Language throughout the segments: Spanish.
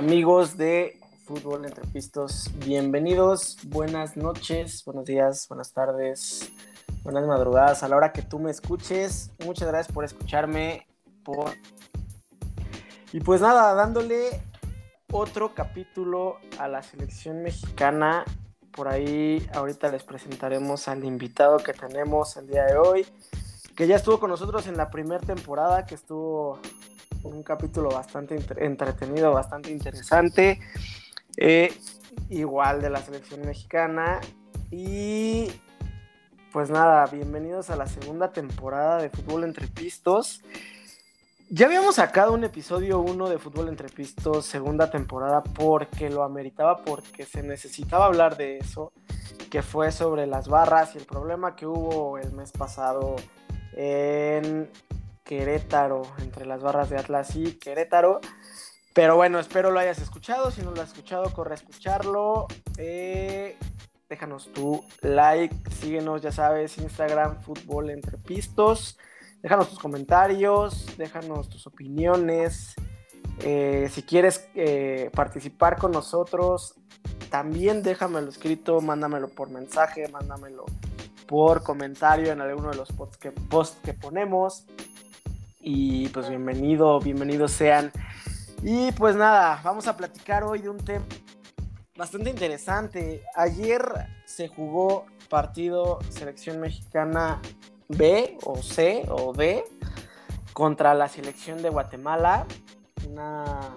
amigos de Fútbol Entre Pistos, bienvenidos, buenas noches, buenos días, buenas tardes, buenas madrugadas a la hora que tú me escuches. Muchas gracias por escucharme. Y pues nada, dándole otro capítulo a la selección mexicana. Por ahí ahorita les presentaremos al invitado que tenemos el día de hoy, que ya estuvo con nosotros en la primera temporada, que estuvo un capítulo bastante entretenido, bastante interesante. Eh, igual de la selección mexicana. Y pues nada, bienvenidos a la segunda temporada de Fútbol Entre Pistos. Ya habíamos sacado un episodio 1 de Fútbol Entre Pistos, segunda temporada, porque lo ameritaba, porque se necesitaba hablar de eso, que fue sobre las barras y el problema que hubo el mes pasado en Querétaro, entre las barras de Atlas y Querétaro. Pero bueno, espero lo hayas escuchado. Si no lo has escuchado, corre a escucharlo. Eh, déjanos tu like, síguenos, ya sabes, Instagram, Fútbol Entre Pistos. Déjanos tus comentarios, déjanos tus opiniones. Eh, si quieres eh, participar con nosotros, también déjamelo escrito, mándamelo por mensaje, mándamelo por comentario en alguno de los posts que, ponemos. Y pues bienvenido, bienvenidos sean. Y pues nada, vamos a platicar hoy de un tema bastante interesante. Ayer se jugó partido selección mexicana B o C o D contra la selección de Guatemala. Una,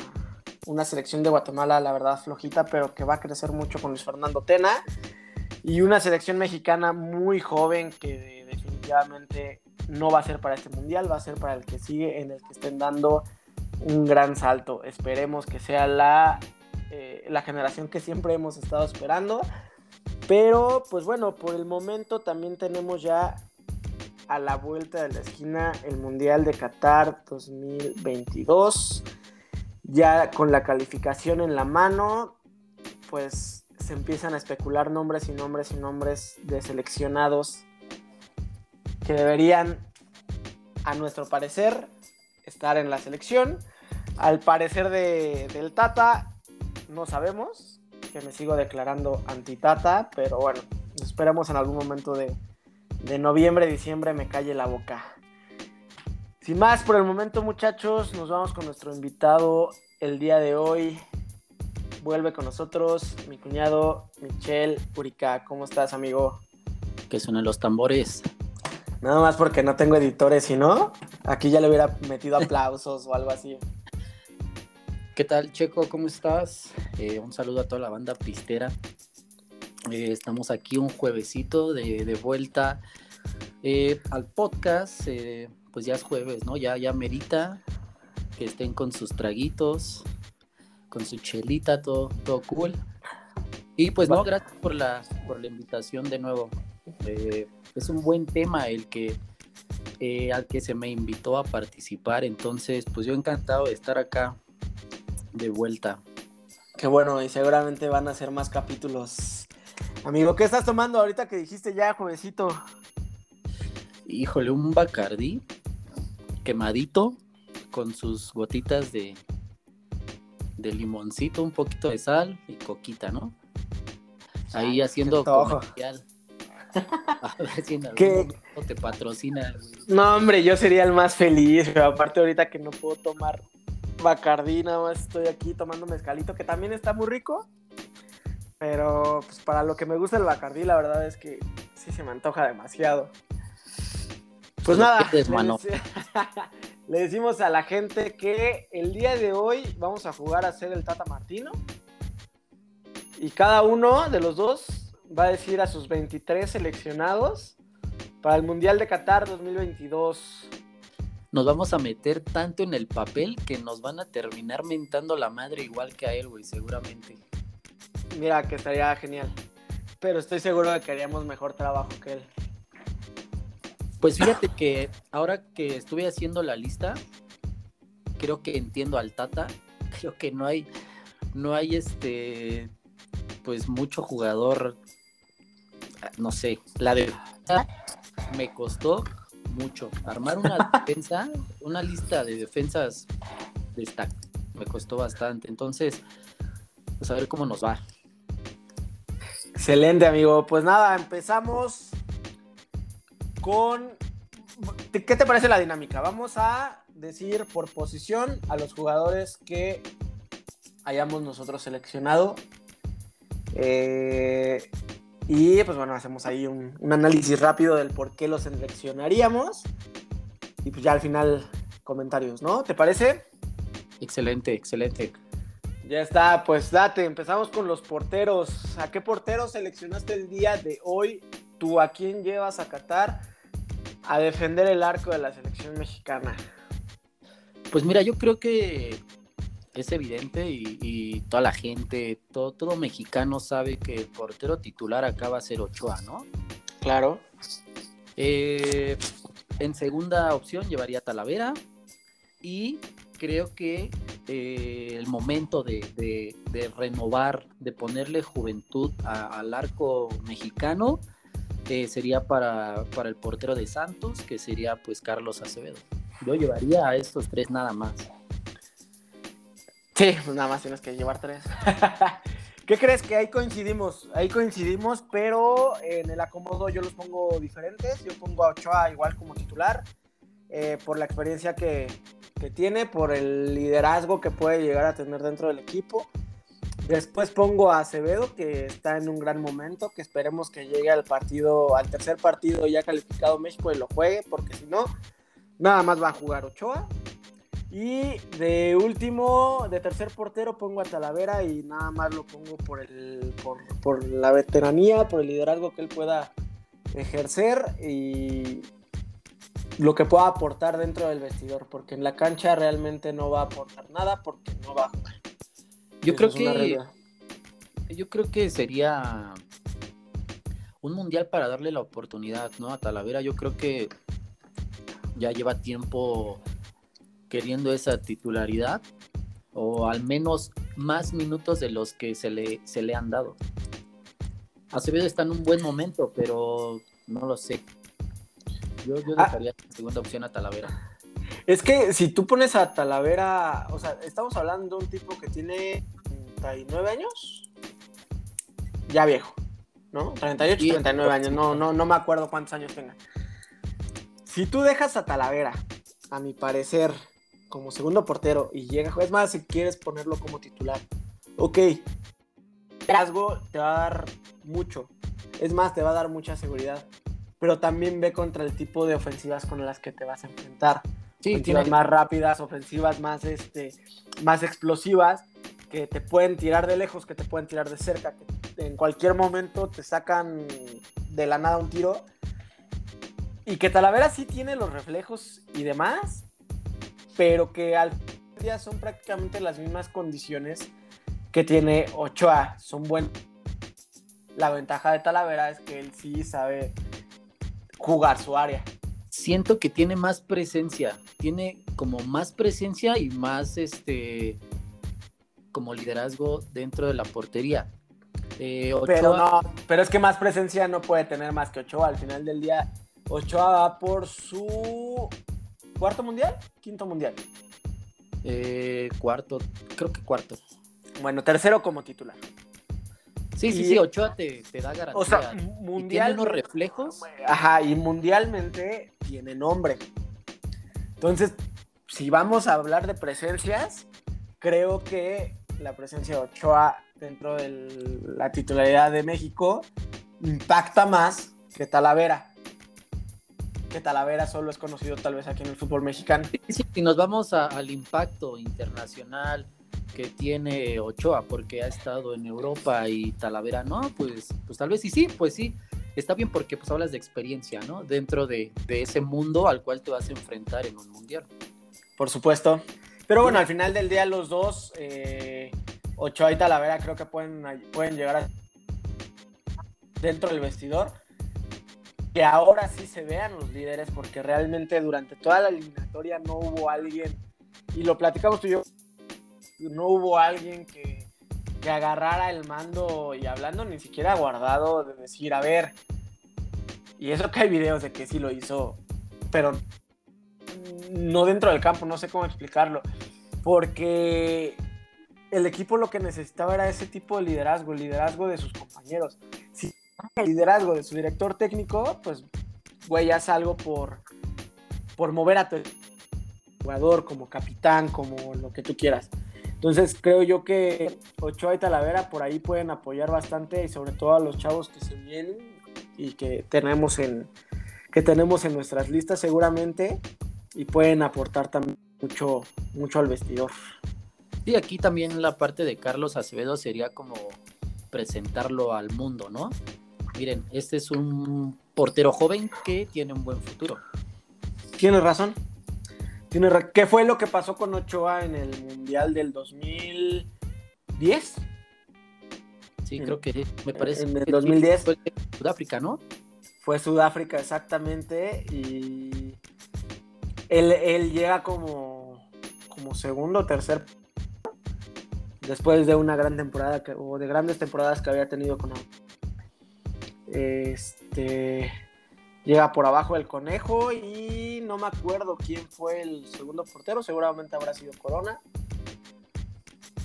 una selección de Guatemala, la verdad, flojita, pero que va a crecer mucho con Luis Fernando Tena. Y una selección mexicana muy joven que definitivamente no va a ser para este mundial, va a ser para el que sigue, en el que estén dando un gran salto. Esperemos que sea la, eh, la generación que siempre hemos estado esperando. Pero, pues bueno, por el momento también tenemos ya a la vuelta de la esquina el Mundial de Qatar 2022. Ya con la calificación en la mano, pues se empiezan a especular nombres y nombres y nombres de seleccionados que deberían, a nuestro parecer, estar en la selección. Al parecer de, del Tata, no sabemos, que me sigo declarando anti-Tata, pero bueno, esperemos en algún momento de, de noviembre, diciembre me calle la boca. Sin más, por el momento muchachos, nos vamos con nuestro invitado el día de hoy. Vuelve con nosotros mi cuñado Michel Urica. ¿Cómo estás, amigo? Que suenan los tambores. Nada más porque no tengo editores, si no, aquí ya le hubiera metido aplausos o algo así. ¿Qué tal, Checo? ¿Cómo estás? Eh, un saludo a toda la banda pistera. Eh, estamos aquí un juevesito de, vuelta eh, al podcast. pues ya es jueves, ¿no? Ya, ya merita que estén con sus traguitos, con su chelita, todo, todo cool. Y pues no, gracias por la, por la invitación de nuevo es un buen tema el que eh, al que se me invitó a participar. Entonces, pues yo encantado de estar acá de vuelta. Qué bueno, y seguramente van a ser más capítulos. Amigo, ¿qué estás tomando ahorita que dijiste ya, jovencito? Híjole, un Bacardí quemadito con sus gotitas de, de limoncito, un poquito de sal y coquita, ¿no? Ahí haciendo comercial. A ver si te patrocina. No, hombre, yo sería el más feliz, pero aparte ahorita que no puedo tomar Bacardí, nada más estoy aquí tomando mezcalito, que también está muy rico. Pero pues para lo que me gusta el Bacardí, la verdad es que sí se me antoja demasiado. Pues nada, le decimos a la gente que el día de hoy vamos a jugar a hacer el Tata Martino. Y cada uno de los dos va a decir a sus 23 seleccionados para el Mundial de Qatar 2022. Nos vamos a meter tanto en el papel que nos van a terminar mentando la madre igual que a él, güey, seguramente. Mira, que estaría genial. Pero estoy seguro de que haríamos mejor trabajo que él. Pues fíjate que ahora que estuve haciendo la lista, creo que entiendo al Tata. Creo que no hay, no hay este, pues mucho jugador no sé, la defensa me costó mucho. Armar una defensa, una lista de defensas me costó bastante. Entonces, pues a ver cómo nos va. Excelente, amigo. Pues nada, empezamos con... ¿Qué te parece la dinámica? Vamos a decir por posición a los jugadores que hayamos nosotros seleccionado. Eh, y pues bueno, hacemos ahí un, un, análisis rápido del por qué los seleccionaríamos. Y pues ya al final comentarios, ¿no? ¿Te parece? Excelente, excelente. Ya está, pues date, empezamos con los porteros. ¿A qué portero seleccionaste el día de hoy? ¿Tú a quién llevas a Qatar a defender el arco de la selección mexicana? Pues mira, yo creo que es evidente y, toda la gente, todo, todo mexicano sabe que el portero titular acaba a ser Ochoa, ¿no? Claro. Eh, en segunda opción llevaría Talavera y creo que eh, el momento de, renovar, de ponerle juventud al arco mexicano eh, sería para, para el portero de Santos, que sería pues Carlos Acevedo. Yo llevaría a estos tres nada más. Sí, pues nada más tienes que llevar tres. ¿Qué crees que ahí coincidimos? Ahí coincidimos, pero en el acomodo yo los pongo diferentes. Yo pongo a Ochoa igual como titular, eh, por la experiencia que, que, tiene, por el liderazgo que puede llegar a tener dentro del equipo. Después pongo a Acevedo, que está en un gran momento, que esperemos que llegue al partido, al tercer partido ya calificado México y lo juegue, porque si no, nada más va a jugar Ochoa. Y de último, de tercer portero, pongo a Talavera y nada más lo pongo por, el, por, la veteranía, por el liderazgo que él pueda ejercer y lo que pueda aportar dentro del vestidor, porque en la cancha realmente no va a aportar nada porque no va a jugar. Yo creo que yo creo que sería un mundial para darle la oportunidad, ¿no? A Talavera, yo creo que ya lleva tiempo queriendo esa titularidad o al menos más minutos de los que se le, se le han dado. Acevedo está en un buen momento, pero no lo sé. Yo, yo ah. dejaría la segunda opción a Talavera. Es que si tú pones a Talavera, o sea, estamos hablando de un tipo que tiene 39 años, ya viejo, ¿no? 38, 39 años, no, no, no me acuerdo cuántos años tenga. Si tú dejas a Talavera, a mi parecer, como segundo portero y llega, es más, si quieres ponerlo como titular, ok, rasgo te va a dar mucho, es más, te va a dar mucha seguridad, pero también ve contra el tipo de ofensivas con las que te vas a enfrentar. Sí, ofensivas más rápidas, ofensivas más, este, más explosivas, que te pueden tirar de lejos, que te pueden tirar de cerca, que en cualquier momento te sacan de la nada un tiro. Y que Talavera sí tiene los reflejos y demás, pero que al día son prácticamente las mismas condiciones que tiene Ochoa. Son buenos. La ventaja de Talavera es que él sí sabe jugar su área. Siento que tiene más presencia, tiene como más presencia y más este como liderazgo dentro de la portería. Eh, pero no, pero es que más presencia no puede tener más que Ochoa. Al final del día, Ochoa va por su ¿Cuarto mundial? Quinto mundial. Eh, cuarto, creo que cuarto. Bueno, tercero como titular. Sí, sí, sí, Ochoa te, da garantía. O sea, mundial. Tiene unos reflejos. Ajá, y mundialmente tiene nombre. Entonces, si vamos a hablar de presencias, creo que la presencia de Ochoa dentro de la titularidad de México impacta más que Talavera que Talavera solo es conocido tal vez aquí en el fútbol mexicano. Sí, si nos vamos al impacto internacional que tiene Ochoa, porque ha estado en Europa y Talavera no, pues, pues tal vez sí, sí, pues sí. Está bien porque pues hablas de experiencia, ¿no? Dentro de, ese mundo al cual te vas a enfrentar en un mundial. Por supuesto. Pero bueno, al final del día los dos, eh, Ochoa y Talavera creo que pueden, pueden llegar a dentro del vestidor que ahora sí se vean los líderes, porque realmente durante toda la eliminatoria no hubo alguien, y lo platicamos tú y yo, no hubo alguien que, que agarrara el mando y hablando ni siquiera guardado de decir, a ver, y eso que hay videos de que sí lo hizo, pero no dentro del campo, no sé cómo explicarlo. porque el equipo lo que necesitaba era ese tipo de liderazgo, el liderazgo de sus compañeros. El liderazgo de su director técnico, pues, güey, haz algo por, por mover a tu jugador como capitán, como lo que tú quieras. Entonces creo yo que Ochoa y Talavera por ahí pueden apoyar bastante y sobre todo a los chavos que se vienen y que tenemos en, que tenemos en nuestras listas seguramente y pueden aportar también mucho, mucho al vestidor. Sí, aquí también la parte de Carlos Acevedo sería como presentarlo al mundo, ¿no? Miren, este es un portero joven que tiene un buen futuro. Tienes razón. Tiene ¿Qué fue lo que pasó con Ochoa en el Mundial del 2010? Sí, creo que me parece. En el 2010. Fue Sudáfrica, ¿no? Fue Sudáfrica, exactamente. Y él, él llega como, como segundo o tercer después de una gran temporada que, o de grandes temporadas que había tenido con este llega por abajo el conejo y no me acuerdo quién fue el segundo portero, seguramente habrá sido Corona.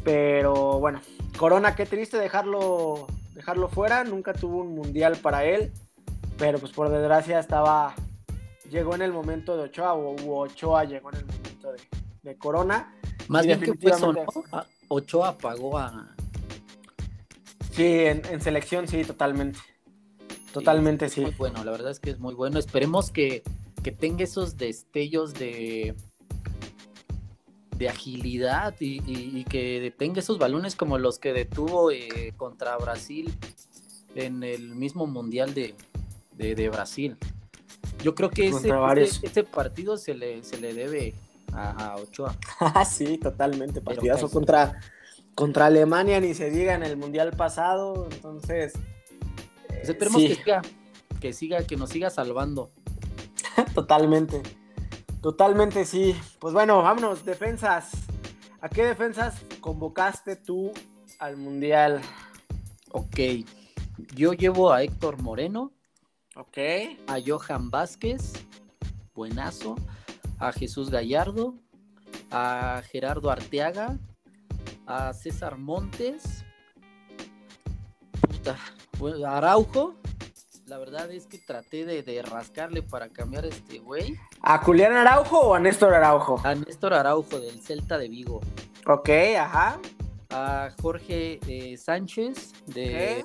Pero bueno, Corona, qué triste dejarlo dejarlo fuera, nunca tuvo un mundial para él, pero pues por desgracia estaba llegó en el momento de Ochoa o Ochoa llegó en el momento de, Corona. Más bien que fue Ochoa pagó a. Sí, en, selección sí, totalmente. Totalmente sí. Muy bueno, la verdad es que es muy bueno. Esperemos que, tenga esos destellos de, de agilidad y, que tenga esos balones como los que detuvo eh, contra Brasil en el mismo Mundial de, Brasil. Yo creo que ese, partido se le, se le debe a, Ochoa. sí, totalmente. Partidazo contra, contra Alemania, ni se diga en el Mundial pasado. Entonces. Pues esperemos que siga, que siga, que nos siga salvando. totalmente. Totalmente sí. Pues bueno, vámonos, defensas. ¿A qué defensas convocaste tú al Mundial? Ok. Yo llevo a Héctor Moreno. Ok. A Johan Vázquez. Buenazo a Jesús Gallardo, a Gerardo Arteaga, a César Montes, a Araujo. La verdad es que traté de, rascarle para cambiar a este güey. ¿A Julián Araujo o a Néstor Araujo? A Néstor Araujo del Celta de Vigo. Ok, ajá. A Jorge eh, Sánchez de,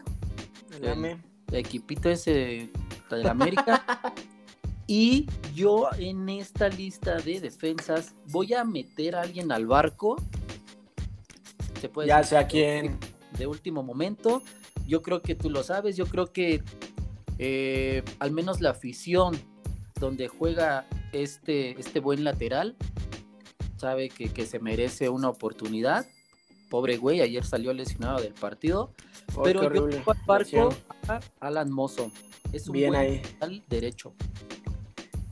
equipito ese de la América. Y yo en esta lista de defensas voy a meter a alguien al barco. Se puede ya sea quién. De último momento. Yo creo que tú lo sabes. Yo creo que eh, al menos la afición donde juega este, este buen lateral sabe que, se merece una oportunidad. Pobre güey, ayer salió lesionado del partido. pero yo al barco a Alan Mozo. Es un Bien buen ahí. derecho.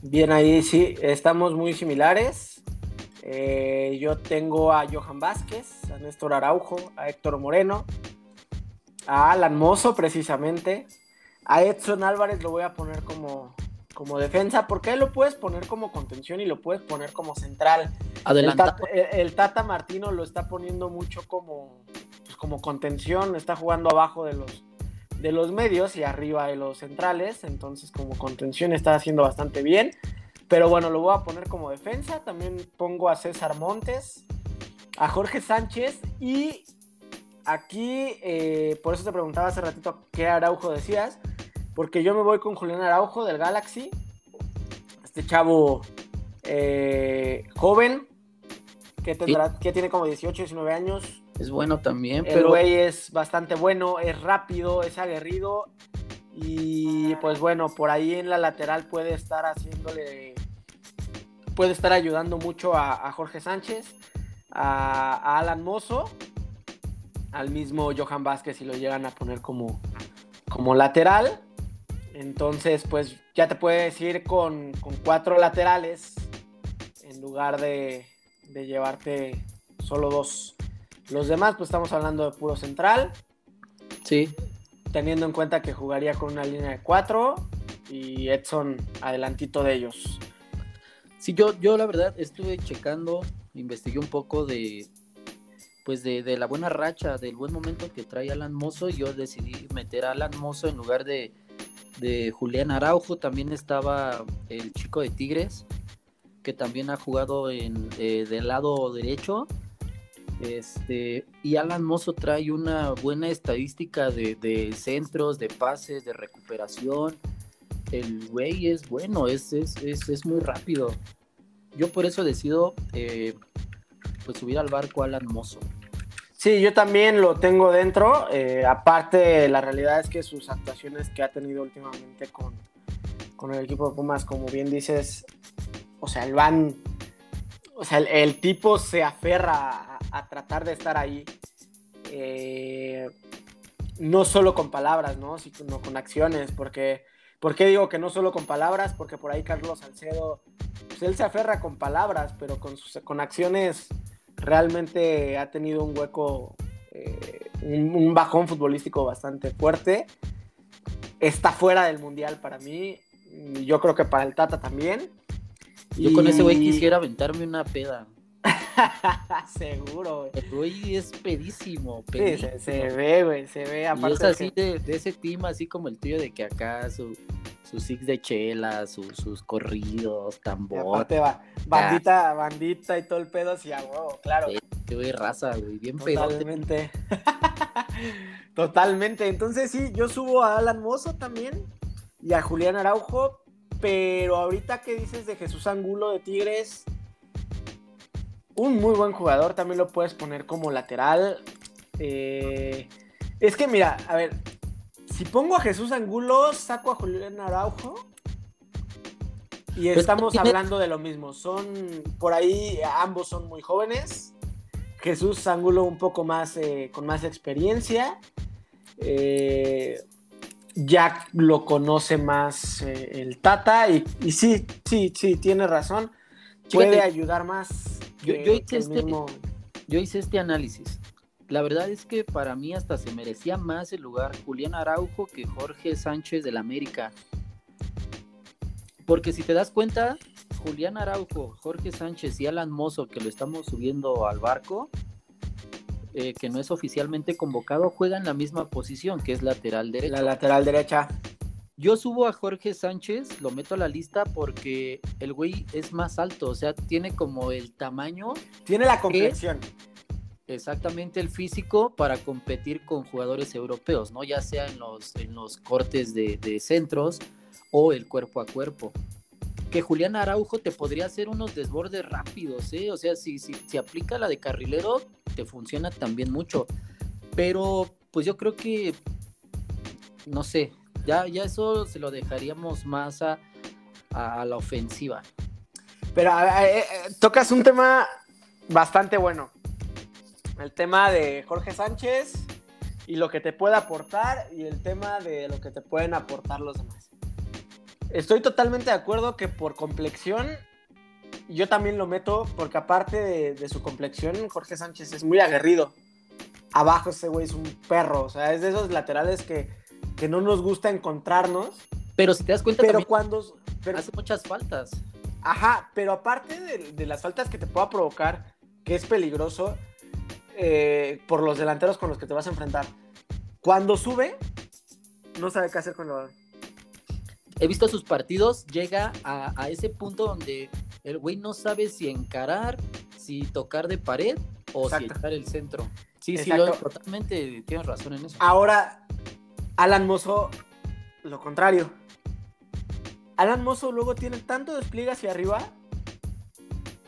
Bien, ahí sí, estamos muy similares. Eh, yo tengo a Johan Vázquez, a Néstor Araujo, a Héctor Moreno, a Alan Mozo precisamente. A Edson Álvarez lo voy a poner como, como defensa, porque él lo puedes poner como contención y lo puedes poner como central. Adelante. El, Tata Martino lo está poniendo mucho como, pues, como contención, está jugando abajo de los, de los medios y arriba de los centrales. Entonces, como contención está haciendo bastante bien. Pero bueno, lo voy a poner como defensa. También pongo a César Montes, a Jorge Sánchez y aquí, eh, por eso te preguntaba hace ratito qué Araujo decías. Porque yo me voy con Julián Araujo del Galaxy. Este chavo eh, joven que, tendrá, que tiene como 18, 19 años es bueno también. El güey es bastante bueno, es rápido, es aguerrido. Y pues bueno, por ahí en la lateral puede estar haciéndole. Puede estar ayudando mucho a, Jorge Sánchez, a, Alan Mozo, al mismo Johan Vázquez si lo llegan a poner como, como lateral. Entonces, pues ya te puedes ir con, con cuatro laterales en lugar de, de llevarte solo dos. Los demás, pues estamos hablando de puro central. Sí. Teniendo en cuenta que jugaría con una línea de cuatro y Edson adelantito de ellos. Sí, yo, yo la verdad estuve checando investigué un poco de, pues de, de, la buena racha, del buen momento que trae Alan Mozo, yo decidí meter a Alan Mozo en lugar de, de Julián Araujo, también estaba el chico de Tigres, que también ha jugado en, eh, del lado derecho. Este, y Alan Mozo trae una buena estadística de, de centros, de pases, de recuperación. El güey es bueno, es, es, es, es muy rápido. Yo por eso decido eh, pues subir al barco Alan Mozo. Sí, yo también lo tengo dentro. Eh, aparte, la realidad es que sus actuaciones que ha tenido últimamente con, con el equipo de Pumas, como bien dices, o sea, el van, o sea, el, tipo se aferra a, a, tratar de estar ahí. Eh, no solo con palabras, ¿no? sino con acciones, porque, ¿por qué digo que no solo con palabras? Porque por ahí Carlos Salcedo, pues él se aferra con palabras, pero con, sus, con acciones realmente ha tenido un hueco, eh, un, un, bajón futbolístico bastante fuerte. Está fuera del mundial para mí. Yo creo que para el Tata también. Yo y... con ese güey quisiera aventarme una peda. Seguro, güey. El güey es pedísimo, pedísimo. Sí, se, se, ve, güey, se ve. Aparte y es así de, que... de, de, ese team, así como el tuyo, de que acá su, sus six de chela, su, sus corridos, tambor. Aparte va, bandita, ah. bandita y todo el pedo así a huevo, claro. Sí, güey, raza, güey, bien Totalmente. Totalmente. Entonces sí, yo subo a Alan Mozo también y a Julián Araujo, pero ahorita que dices de Jesús Angulo de Tigres, un muy buen jugador, también lo puedes poner como lateral. Eh, es que mira, a ver, si pongo a Jesús Angulo, saco a Julián Araujo. Y estamos hablando de lo mismo. Son, por ahí, ambos son muy jóvenes. Jesús Angulo un poco más, eh, con más experiencia. Eh, ya lo conoce más eh, el Tata. Y, y, sí, sí, sí, tiene razón. Puede Fíjate, ayudar más. Yo, yo, hice este, mismo... yo hice este análisis. La verdad es que para mí hasta se merecía más el lugar Julián Araujo que Jorge Sánchez del América. Porque si te das cuenta, Julián Araujo, Jorge Sánchez y Alan Mozo, que lo estamos subiendo al barco, eh, que no es oficialmente convocado, juegan la misma posición, que es lateral derecha. La lateral derecha. Yo subo a Jorge Sánchez, lo meto a la lista porque el güey es más alto, o sea, tiene como el tamaño. Tiene la complexión. Que exactamente el físico para competir con jugadores europeos, ¿no? Ya sea en los, en los cortes de, centros o el cuerpo a cuerpo. Que Julián Araujo te podría hacer unos desbordes rápidos, ¿eh? O sea, si, si, si aplica la de carrilero, te funciona también mucho. Pero, pues yo creo que, no sé, ya, ya eso se lo dejaríamos más a, a la ofensiva. Pero eh, eh, tocas un tema bastante bueno el tema de Jorge Sánchez y lo que te puede aportar y el tema de lo que te pueden aportar los demás. Estoy totalmente de acuerdo que por complexión yo también lo meto porque aparte de, de su complexión Jorge Sánchez es muy aguerrido. Abajo ese güey es un perro, o sea, es de esos laterales que, que no nos gusta encontrarnos. Pero si te das cuenta, pero cuando pero, hace muchas faltas. Ajá, pero aparte de, de, las faltas que te pueda provocar, que es peligroso, eh, por los delanteros con los que te vas a enfrentar. Cuando sube, no sabe qué hacer con el balón. He visto sus partidos, llega a, a ese punto donde el güey no sabe si encarar, si tocar de pared o Exacto. si echar el centro. Sí, Exacto. sí, lo, totalmente tienes razón en eso. Ahora, Alan Mozo, lo contrario. Alan Mozo luego tiene tanto despliegue hacia arriba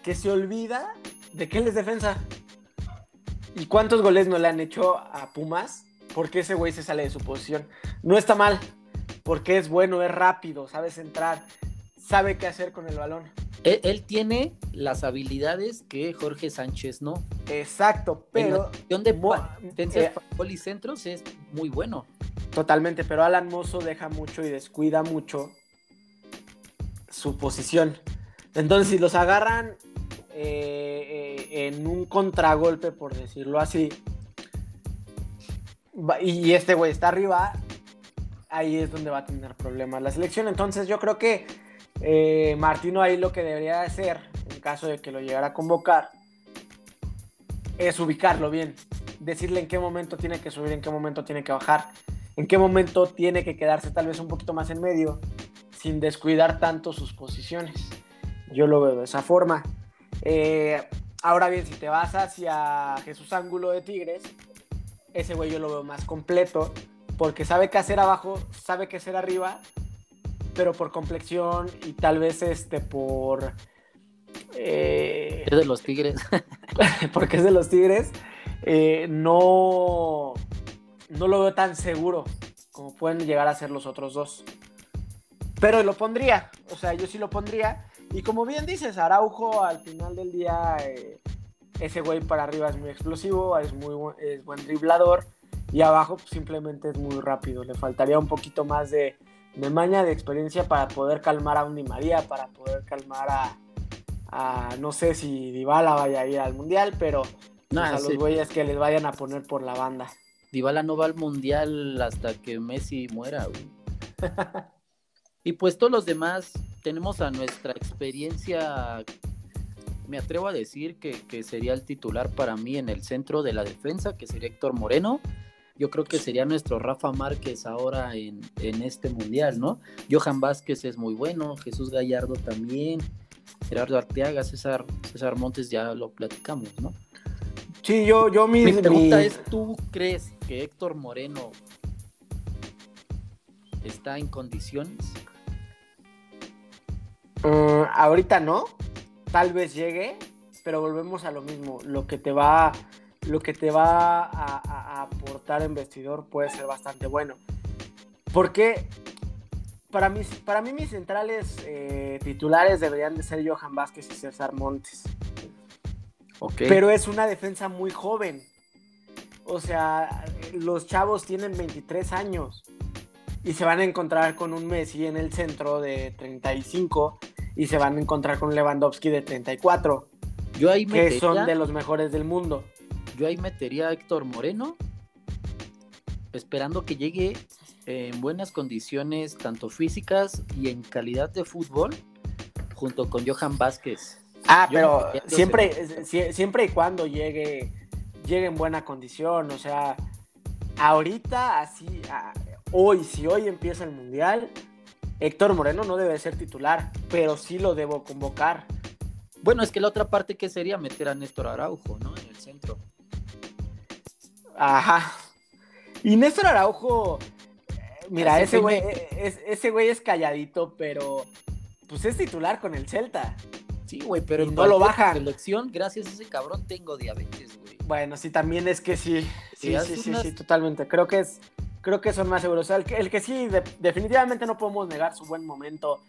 que se olvida de que él es defensa. ¿Y cuántos goles no le han hecho a Pumas? Porque ese güey se sale de su posición. No está mal, porque es bueno, es rápido, sabe centrar, sabe qué hacer con el balón. Él, él tiene las habilidades que Jorge Sánchez no. Exacto, pero. En la de eh, y centros es muy bueno. Totalmente, pero Alan Mozo deja mucho y descuida mucho su posición. Entonces, si los agarran eh, eh, en un contragolpe, por decirlo así, y este güey está arriba, ahí es donde va a tener problemas la selección. Entonces yo creo que eh, Martino ahí lo que debería hacer, en caso de que lo llegara a convocar, es ubicarlo bien, decirle en qué momento tiene que subir, en qué momento tiene que bajar, en qué momento tiene que quedarse tal vez un poquito más en medio, sin descuidar tanto sus posiciones. Yo lo veo de esa forma. Eh, ahora bien, si te vas hacia Jesús Ángulo de Tigres, ese güey yo lo veo más completo, porque sabe qué hacer abajo, sabe qué hacer arriba, pero por complexión y tal vez este por... Eh, es de los Tigres. porque es de los Tigres. Eh, no, no lo veo tan seguro como pueden llegar a ser los otros dos. Pero lo pondría, o sea, yo sí lo pondría. Y como bien dices, Araujo al final del día, eh, ese güey para arriba es muy explosivo, es muy es buen driblador. Y abajo pues, simplemente es muy rápido. Le faltaría un poquito más de, de maña, de experiencia para poder calmar a un Di María, para poder calmar a, no sé si Dybala vaya a ir al Mundial, pero pues, a los güeyes que les vayan a poner por la banda. Dybala no va al Mundial hasta que Messi muera, y pues todos los demás tenemos a nuestra experiencia, me atrevo a decir que, que sería el titular para mí en el centro de la defensa, que sería Héctor Moreno yo creo que sería nuestro Rafa Márquez ahora en, este mundial, ¿no? Johan Vázquez es muy bueno, Jesús Gallardo también, Gerardo Arteaga, César, César Montes ya lo platicamos, ¿no? Sí, yo, yo mi, mi pregunta es, ¿tú crees que Héctor Moreno está en condiciones? Mm, ahorita no, tal vez llegue, pero volvemos a lo mismo, lo que te va lo que te va a, aportar en vestidor puede ser bastante bueno. Porque para mí, para mí mis centrales eh, titulares deberían de ser Johan Vázquez y César Montes. Okay. Pero es una defensa muy joven. O sea, los chavos tienen 23 años y se van a encontrar con un Messi en el centro de 35 y se van a encontrar con Lewandowski de 34. Yo ahí que son de los mejores del mundo yo ahí metería a Héctor Moreno, esperando que llegue en buenas condiciones, tanto físicas y en calidad de fútbol, junto con Johan Vázquez. Ah, pero siempre, siempre y cuando llegue, llegue en buena condición, o sea, ahorita, así, hoy, si hoy empieza el Mundial, Héctor Moreno no debe ser titular, pero sí lo debo convocar. Bueno, es que la otra parte que sería meter a Néstor Araujo, ¿no? En el centro. Ajá. Y Néstor Araujo, mira, ese güey, es, ese güey es calladito, pero pues es titular con el Celta. Sí, güey, pero no lo bajan. selección, gracias a ese cabrón tengo diabetes, güey. Bueno, sí, también es que sí. Sí, sí, sí, sí, totalmente. Creo que es, creo que son más seguros. el, que, el que sí, definitivamente no podemos negar su buen momento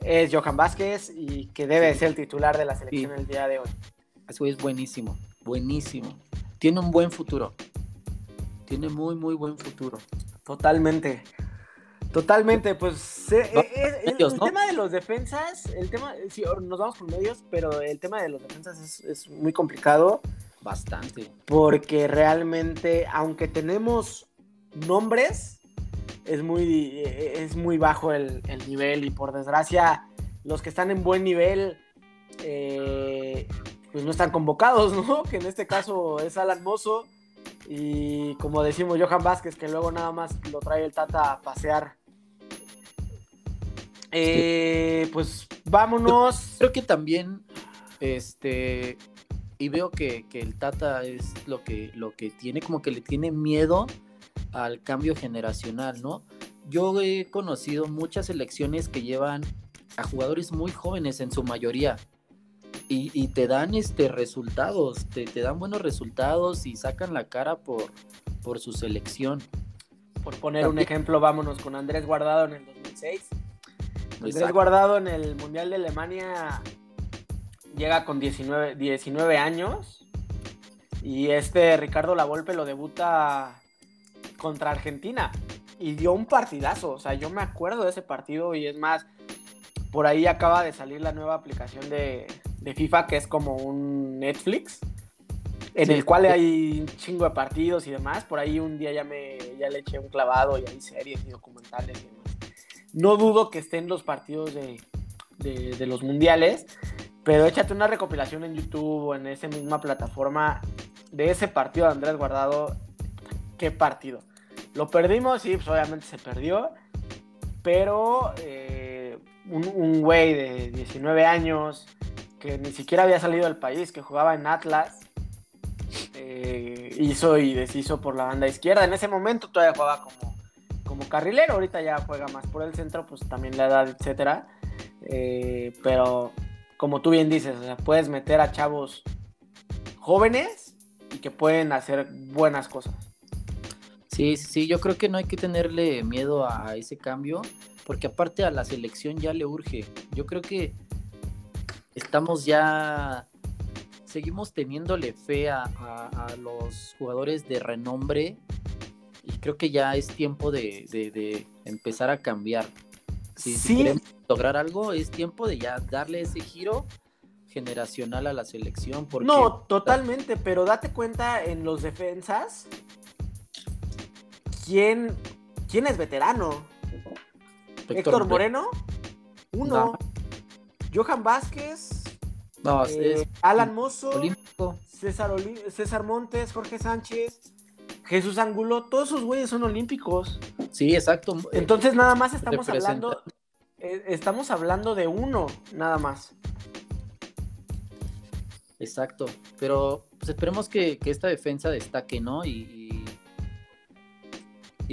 es Johan Vázquez y que debe ser el titular de la selección el día de hoy. Güey es buenísimo, buenísimo. Tiene un buen futuro tiene muy, muy buen futuro. Totalmente. Totalmente, pues eh, eh, el, tema de los defensas, el tema, sí, nos vamos por medios, pero el tema de los defensas es, muy complicado. Bastante. Porque realmente, aunque tenemos nombres, es muy, eh, es muy bajo el, nivel y por desgracia los que están en buen nivel pues no están convocados, ¿no? Que en este caso es Alan Mozo y como decimos, Johan Vázquez, que luego nada más lo trae el Tata a pasear. Eh, pues vámonos. Creo que también, este, y veo que, el Tata es lo que, lo que tiene, como que le tiene miedo al cambio generacional, ¿no? Yo he conocido muchas selecciones que llevan a jugadores muy jóvenes en su mayoría y, te dan este resultados, te, dan buenos resultados y sacan la cara por, por su selección. Por poner un ejemplo, vámonos con Andrés Guardado en el 2006. Andrés Guardado en el Mundial de Alemania llega con 19, 19 años y este Ricardo Lavolpe lo debuta contra Argentina y dio un partidazo, o sea, yo me acuerdo de ese partido y es más, por ahí acaba de salir la nueva aplicación de, de FIFA que es como un Netflix en el cual hay un chingo de partidos y demás. Por ahí un día ya me ya le eché un clavado y hay series y documentales y demás. No dudo que estén los partidos de, de, los mundiales, pero échate una recopilación en YouTube o en esa misma plataforma de ese partido de Andrés Guardado, qué partido. Lo perdimos, sí, pues obviamente se perdió, pero eh, un güey de 19 años que ni siquiera había salido del país, que jugaba en Atlas, eh, hizo y deshizo por la banda izquierda. En ese momento todavía jugaba como, como carrilero, ahorita ya juega más por el centro, pues también la edad, etcétera. Eh, pero como tú bien dices, puedes meter a chavos jóvenes y que pueden hacer buenas cosas. Sí, sí, yo creo que no hay que tenerle miedo a ese cambio, porque aparte a la selección ya le urge. Yo creo que estamos ya, seguimos teniéndole fe a, los jugadores de renombre y creo que ya es tiempo de, empezar a cambiar. Si, queremos lograr algo, es tiempo de ya darle ese giro generacional a la selección. No, totalmente, pero date cuenta en los defensas, ¿quién, quién es veterano? Héctor, Moreno, uno. Johan Vázquez, eh, Alan Mozo, César, César Montes, Jorge Sánchez, Jesús Angulo, todos esos güeyes son olímpicos. Sí, exacto. Entonces nada más estamos hablando, eh, estamos hablando de uno, nada más. Exacto, pero pues esperemos que, esta defensa destaque, ¿no? Y, y,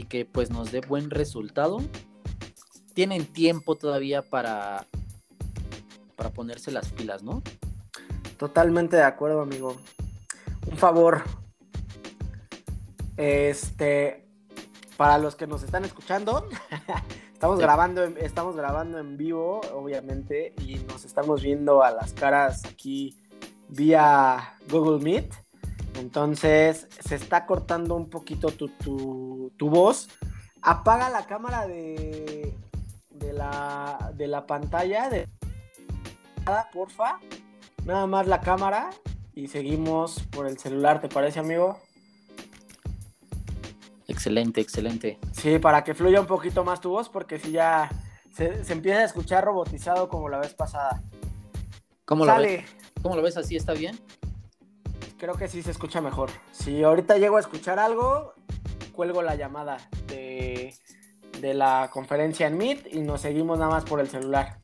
que pues nos dé buen resultado. Tienen tiempo todavía para, para ponerse las pilas, ¿no? Totalmente de acuerdo, amigo. Un favor. Este, para los que nos están escuchando, estamos grabando, estamos grabando en vivo, obviamente, y nos estamos viendo a las caras aquí vía Google Meet. Entonces se está cortando un poquito tu, tu voz. Apaga la cámara de, de, la, de la pantalla de porfa. Nada más la cámara y seguimos por el celular, ¿te parece, amigo? Excelente, excelente. Sí, para que fluya un poquito más tu voz, porque si ya se, empieza a escuchar robotizado como la vez pasada. ¿Cómo lo, ves? ¿Cómo lo ves así? ¿Está bien? Creo que sí se escucha mejor. Si ahorita llego a escuchar algo, cuelgo la llamada de, de la conferencia en Meet y nos seguimos nada más por el celular.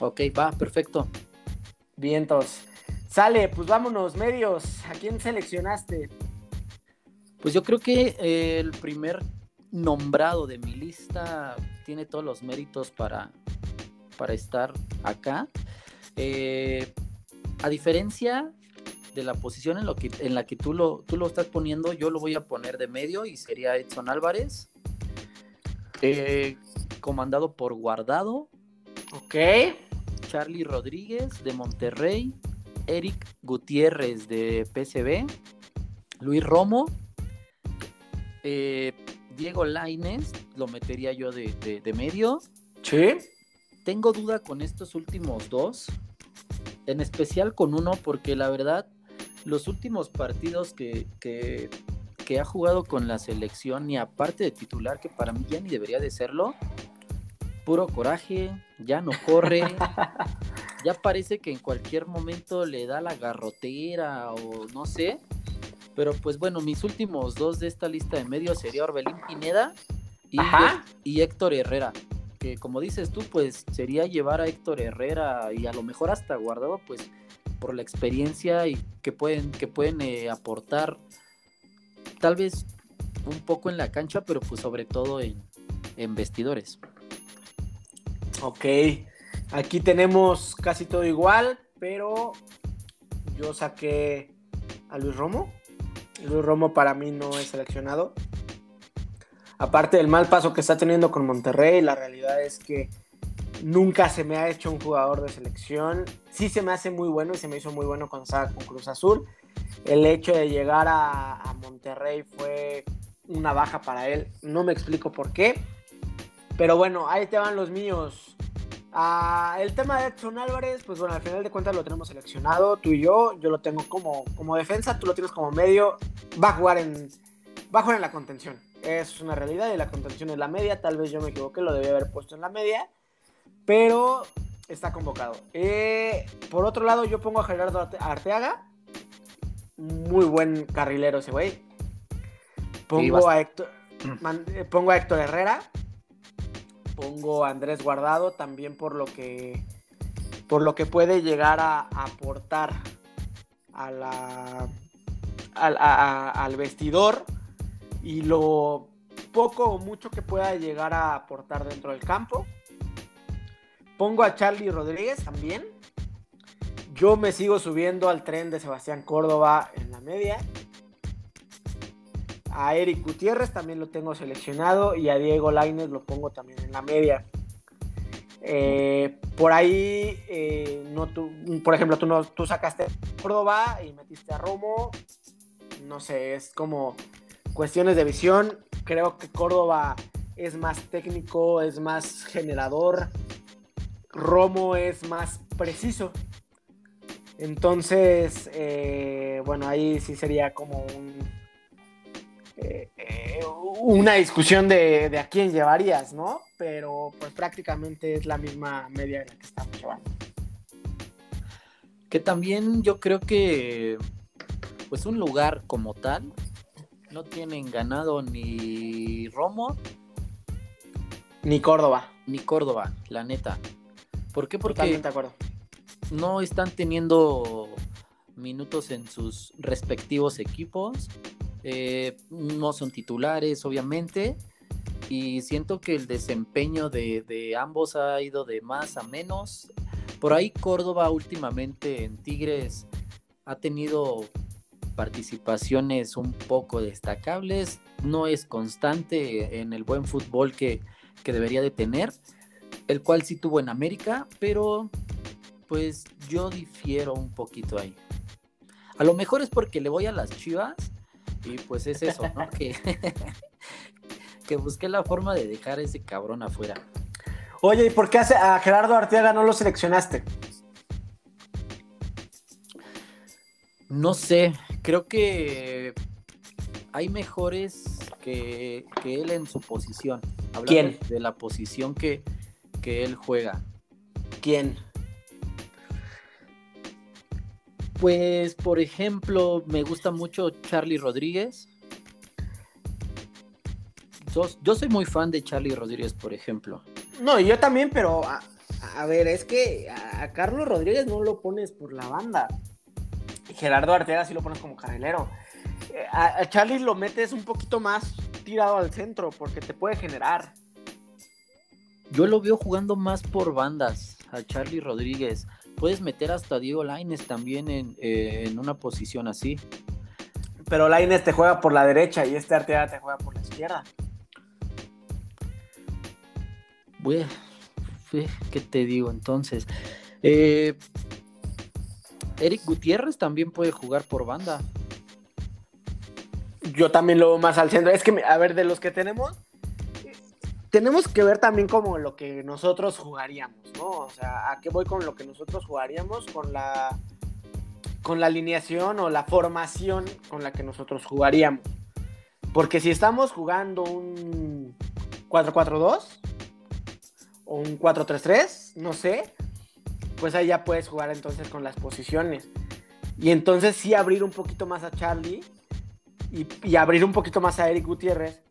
Ok, va, perfecto. Vientos. Sale, pues vámonos, medios. ¿A quién seleccionaste? Pues yo creo que eh, el primer nombrado de mi lista tiene todos los méritos para, para estar acá. Eh, a diferencia de la posición en, lo que, en la que tú lo, tú lo estás poniendo, yo lo voy a poner de medio y sería Edson Álvarez, eh, comandado por Guardado. Ok. Charlie Rodríguez de Monterrey, Eric Gutiérrez de PCB, Luis Romo, eh, Diego Laines, lo metería yo de, medio. Sí. Tengo duda con estos últimos dos, en especial con uno, porque la verdad, los últimos partidos que, que, que ha jugado con la selección, y aparte de titular, que para mí ya ni debería de serlo, puro coraje, ya no corre, ya parece que en cualquier momento le da la garrotera o no sé. Pero pues bueno, mis últimos dos de esta lista de medios sería Orbelín Pineda y, y Héctor Herrera. Que como dices tú, pues sería llevar a Héctor Herrera y a lo mejor hasta guardado, pues por la experiencia y que pueden, que pueden eh, aportar tal vez un poco en la cancha, pero pues sobre todo en, en vestidores. Ok, aquí tenemos casi todo igual, pero yo saqué a Luis Romo. Luis Romo para mí no es seleccionado. Aparte del mal paso que está teniendo con Monterrey, la realidad es que nunca se me ha hecho un jugador de selección. Sí se me hace muy bueno y se me hizo muy bueno con, con Cruz Azul. El hecho de llegar a, Monterrey fue una baja para él. No me explico por qué. Pero bueno, ahí te van los míos. Ah, el tema de Edson Álvarez, pues bueno, al final de cuentas lo tenemos seleccionado, tú y yo. Yo lo tengo como, como defensa, tú lo tienes como medio. Va a en, va a jugar en la contención. Es una realidad y la contención es la media. Tal vez yo me equivoqué, lo debía haber puesto en la media. Pero está convocado. Eh, por otro lado, yo pongo a Gerardo Arteaga. muy buen carrilero ese güey. Pongo, a Héctor, eh, pongo a Héctor Herrera. Pongo a Andrés Guardado también por lo que por lo que puede llegar a, aportar a la, al vestidor y lo poco o mucho que pueda llegar a aportar dentro del campo. Pongo a Charlie Rodríguez también. Yo me sigo subiendo al tren de Sebastián Córdoba en la media. A Eric Gutiérrez también lo tengo seleccionado y a Diego Lainez lo pongo también en la media. Eh, por ahí, eh, no, por ejemplo, tú, no, tú sacaste Córdoba y metiste a Romo. No sé, es como cuestiones de visión. Creo que Córdoba es más técnico, es más generador. Romo es más preciso. Entonces, eh, bueno, ahí sí sería como eh, eh, una discusión de, a quién llevarías, ¿no? Pero pues prácticamente es la misma media en la que estamos llevando. Que también yo creo que pues un lugar como tal no tienen ganado ni Romo ni Córdoba. Ni Córdoba, la neta. ¿Por qué? Porque Totalmente de acuerdo no están teniendo minutos en sus respectivos equipos. Eh, no son titulares, obviamente. Y siento que el desempeño de, ambos ha ido de más a menos. Por ahí Córdoba últimamente en Tigres ha tenido participaciones un poco destacables. No es constante en el buen fútbol que, que debería de tener. El cual sí tuvo en América, pero pues yo difiero un poquito ahí. A lo mejor es porque le voy a las chivas y pues es eso, ¿no? que, que busqué la forma de dejar a ese cabrón afuera. Oye, ¿y por qué a Gerardo Arteaga no lo seleccionaste? No sé, creo que hay mejores que, él en su posición. ¿Quién? De la posición que, que él juega. ¿Quién? Pues, por ejemplo, me gusta mucho Charlie Rodríguez. Yo, soy muy fan de Charlie Rodríguez, por ejemplo. No, yo también, pero a, ver, es que a, Carlos Rodríguez no lo pones por la banda. Gerardo Arteaga sí lo pones como carrilero. Eh, a, a Charlie lo metes un poquito más tirado al centro porque te puede generar. Yo lo veo jugando más por bandas, a Charlie Rodríguez puedes meter hasta Diego Laines también eh, en, una posición así. Pero Laines te juega por la derecha y este Arteaga te juega por la izquierda. Bueno, ¿qué te digo entonces? Eh, Eric Gutiérrez también puede jugar por banda. Yo también lo veo más al centro. Es que, a ver, de los que tenemos, tenemos que ver también como lo que nosotros jugaríamos, ¿no? O sea, ¿a qué voy con lo que nosotros jugaríamos? Con la, con la alineación o la formación con la que nosotros jugaríamos. Porque si estamos jugando un 4-4-2 o un 4-3-3, no sé, pues ahí ya puedes jugar entonces con las posiciones. Y entonces sí abrir un poquito más a Charlie y, y abrir un poquito más a Eric Gutiérrez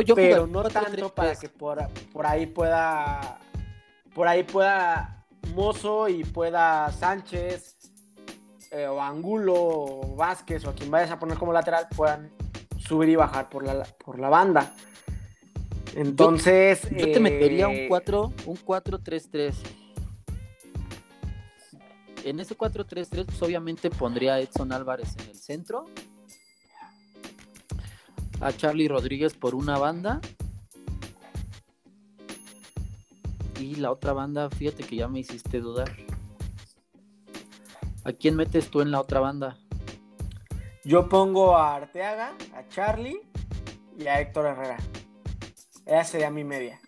yo, pero no tanto para que por, ahí pueda. Por ahí pueda Mozo y pueda Sánchez eh, o Angulo o Vázquez o a quien vayas a poner como lateral puedan subir y bajar por la, por la banda. Entonces. Yo, te metería un 4, un 4-3-3. En ese 4-3-3, pues obviamente pondría a Edson Álvarez en el centro a Charlie Rodríguez por una banda. Y la otra banda, fíjate que ya me hiciste dudar. ¿A quién metes tú en la otra banda? Yo pongo a Arteaga, a Charlie y a Héctor Herrera. Esa sería mi media.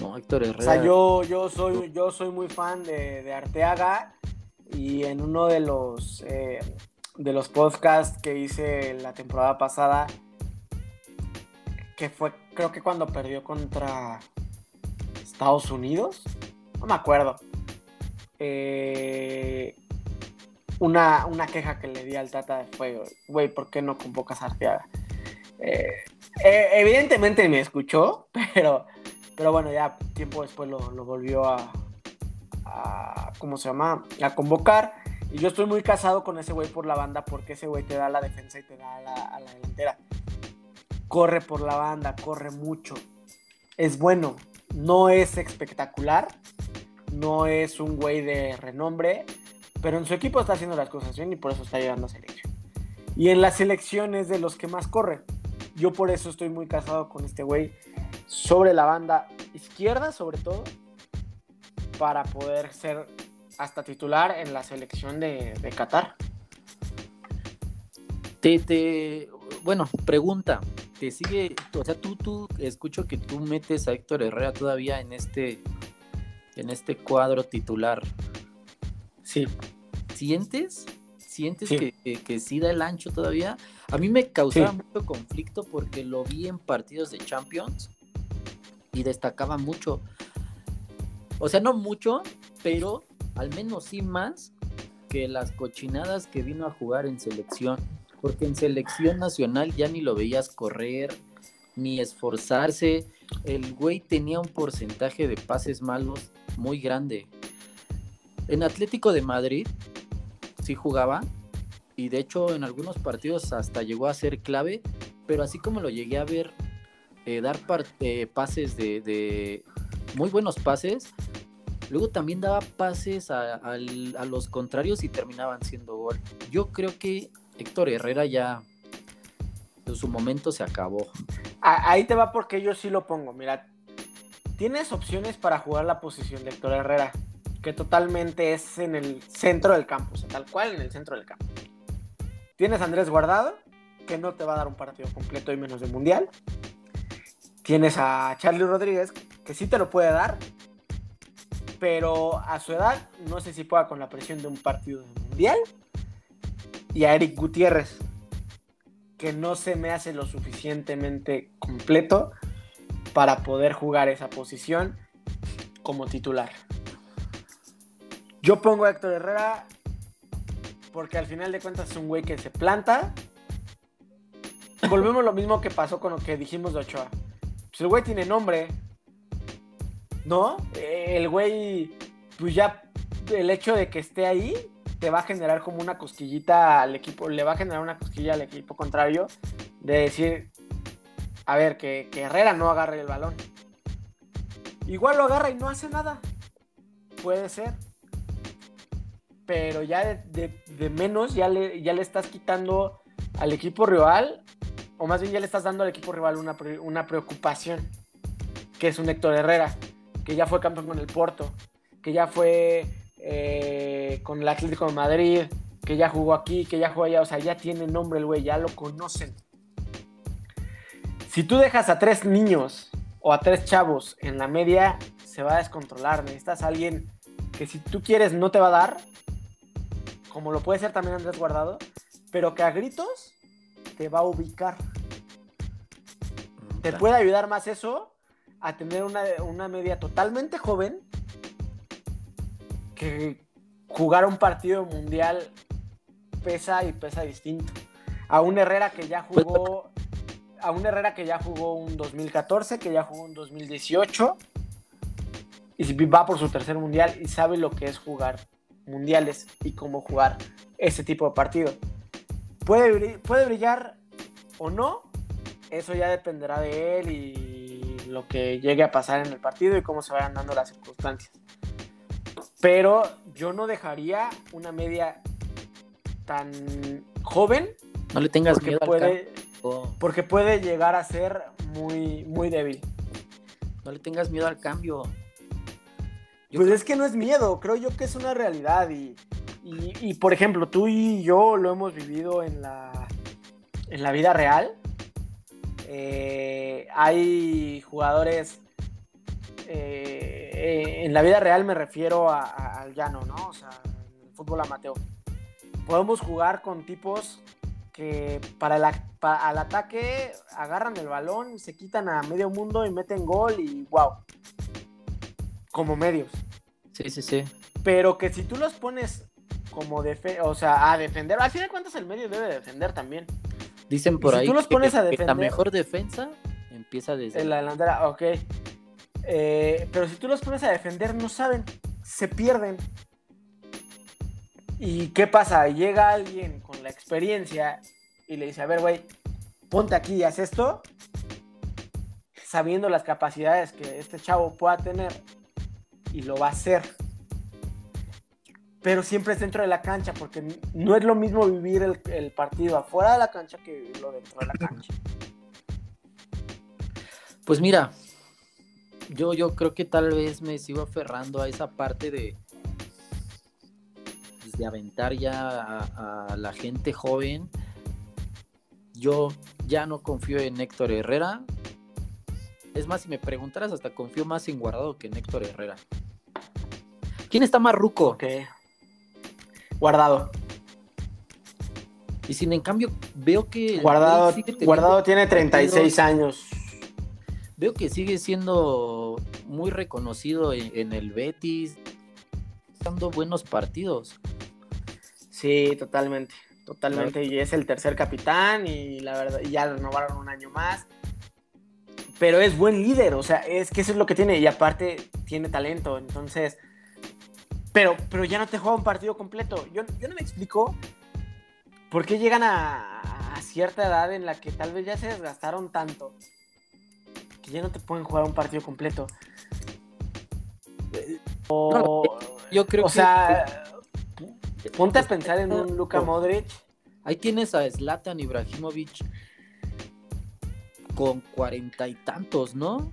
No, Héctor Herrera. O sea, yo, yo, soy, yo soy muy fan de, Arteaga y en uno de los eh, de los podcasts que hice la temporada pasada, que fue creo que cuando perdió contra Estados Unidos, no me acuerdo. Eh, una, una queja que le di al Tata fue, güey, ¿por qué no convocas a Arteaga? Eh, eh, evidentemente me escuchó, pero, pero bueno, ya tiempo después lo, volvió a, a, ¿cómo se llama? A convocar. Y yo estoy muy casado con ese güey por la banda porque ese güey te da la defensa y te da la, la delantera. Corre por la banda, corre mucho. Es bueno, no es espectacular, no es un güey de renombre, pero en su equipo está haciendo las cosas bien y por eso está llegando a selección. Y en las selecciones de los que más corre. Yo por eso estoy muy casado con este güey sobre la banda izquierda, sobre todo, para poder ser hasta titular en la selección de, Qatar. Te, bueno, pregunta, ¿te sigue, o sea, tú, tú, escucho que tú metes a Héctor Herrera todavía en este, en este cuadro titular. Sí. ¿Sientes? ¿Sientes Que, que, sí da el ancho todavía? A mí me causaba mucho conflicto porque lo vi en partidos de Champions y destacaba mucho. O sea, no mucho, pero al menos sí más que las cochinadas que vino a jugar en selección. Porque en selección nacional ya ni lo veías correr, ni esforzarse. El güey tenía un porcentaje de pases malos muy grande. En Atlético de Madrid sí jugaba y de hecho en algunos partidos hasta llegó a ser clave, pero así como lo llegué a ver eh, dar eh, pases de, muy buenos pases, Luego también daba pases a, los contrarios y terminaban siendo gol. Yo creo que Héctor Herrera ya en su momento se acabó. Ahí te va porque yo sí lo pongo. Mira, tienes opciones para jugar la posición de Héctor Herrera, que totalmente es en el centro del campo, o sea, tal cual en el centro del campo. Tienes a Andrés Guardado, que no te va a dar un partido completo y menos de mundial. Tienes a Charlie Rodríguez, que sí te lo puede dar, pero a su edad no sé si pueda con la presión de un partido mundial. Y a Eric Gutiérrez, que no se me hace lo suficientemente completo para poder jugar esa posición como titular. Yo pongo a Héctor Herrera porque al final de cuentas es un güey que se planta. Volvemos lo mismo que pasó con lo que dijimos de Ochoa. Pues el güey tiene nombre, ¿no? El güey, pues ya el hecho de que esté ahí te va a generar como una cosquillita al equipo, le va a generar una cosquilla al equipo contrario de decir, a ver, que, Herrera no agarre el balón. Igual lo agarra y no hace nada. Puede ser. Pero ya de, menos ya le, ya le estás quitando al equipo rival, o más bien ya le estás dando al equipo rival una, una preocupación, que es un Héctor Herrera que ya fue campeón con el Porto, que ya fue eh, con el Atlético de Madrid, que ya jugó aquí, que ya jugó allá, o sea, ya tiene nombre el güey, ya lo conocen. Si tú dejas a tres niños o a tres chavos en la media, se va a descontrolar. Necesitas a alguien que si tú quieres no te va a dar, como lo puede ser también Andrés Guardado, pero que a gritos te va a ubicar. Te puede ayudar más eso a tener una, media totalmente joven que jugar un partido mundial pesa y pesa distinto. A un Herrera que ya jugó a un Herrera que ya jugó un 2014, que ya jugó un 2018 y va por su tercer mundial y sabe lo que es jugar mundiales y cómo jugar ese tipo de partido. Puede, puede brillar o no, eso ya dependerá de él y lo que llegue a pasar en el partido y cómo se vayan dando las circunstancias. Pero yo no dejaría una media tan joven. No le tengas miedo puede, Porque puede llegar a ser muy, muy débil. No le tengas miedo al cambio. pues es que no es miedo, creo yo que es una realidad. Y, y, por ejemplo, tú y yo lo hemos vivido en la, en la vida real. Eh, hay jugadores, eh, en la vida real me refiero al llano, ¿no? O sea, el fútbol amateur. Podemos jugar con tipos que para el, al ataque agarran el balón, se quitan a medio mundo y meten gol y wow. Como medios. Sí, sí, sí. Pero que si tú los pones como defe o sea, a defender. Al final de cuentas el medio debe defender también. Dicen por si ahí tú los que- pones a que la mejor defensa empieza desde En la delantera, ok. Eh, pero si tú los pones a defender, no saben, se pierden. ¿Y qué pasa? Llega alguien con la experiencia y le dice, a ver, güey, ponte aquí y haz esto, sabiendo las capacidades que este chavo pueda tener, y lo va a hacer. Pero siempre es dentro de la cancha, porque no es lo mismo vivir el, el partido afuera de la cancha que vivirlo dentro de la cancha. Pues mira, yo, yo creo que tal vez me sigo aferrando a esa parte de, pues, de aventar ya a, a la gente joven. Yo ya no confío en Héctor Herrera. Es más, si me preguntaras, hasta confío más en Guardado que en Héctor Herrera. ¿Quién está más ruco? Ok. Guardado. Y sin en cambio, veo que. Guardado, tiene partidos- 36 años. Veo que sigue siendo muy reconocido en, en el Betis, dando buenos partidos. Sí, totalmente. Totalmente. Y es el tercer capitán y la verdad, ya renovaron un año más. Pero es buen líder, o sea, es que eso es lo que tiene. Y aparte tiene talento. Entonces. Pero, pero ya no te juega un partido completo. Yo, yo no me explico por qué llegan a, a cierta edad en la que tal vez ya se desgastaron tanto que ya no te pueden jugar un partido completo. O, Yo creo o que sea, ponte a pensar en un Luka Modric. ahí tienes a Zlatan Ibrahimovic con cuarenta y tantos, ¿no?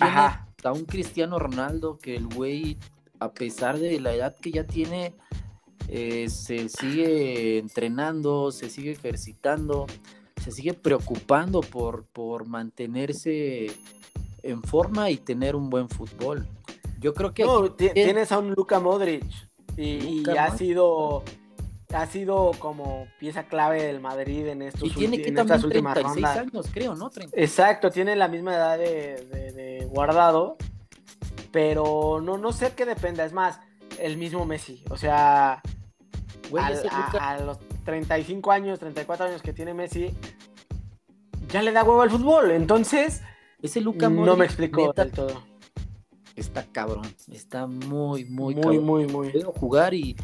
Ajá. A un Cristiano Ronaldo que el güey, a pesar de la edad que ya tiene, eh, se sigue entrenando, se sigue ejercitando, se sigue preocupando por, por mantenerse en forma y tener un buen fútbol. Yo creo que No, aquí- tienes a un Luka Modric y, y Luka ha Modric. sido ha sido como pieza clave del Madrid en estos y tiene que en también estas últimas 36 rondas. años, creo, ¿no? 30. Exacto, tiene la misma edad de- de guardado, pero no, no sé qué dependa. Es más, el mismo Messi. O sea, Güey, al- ese a, los 35 años, 34 años que tiene Messi, ya le da huevo al fútbol. Entonces, ese Luka no me explicó neta, del todo. está cabrón, está muy, muy, Muy, cabrón. muy, muy. Veo jugar y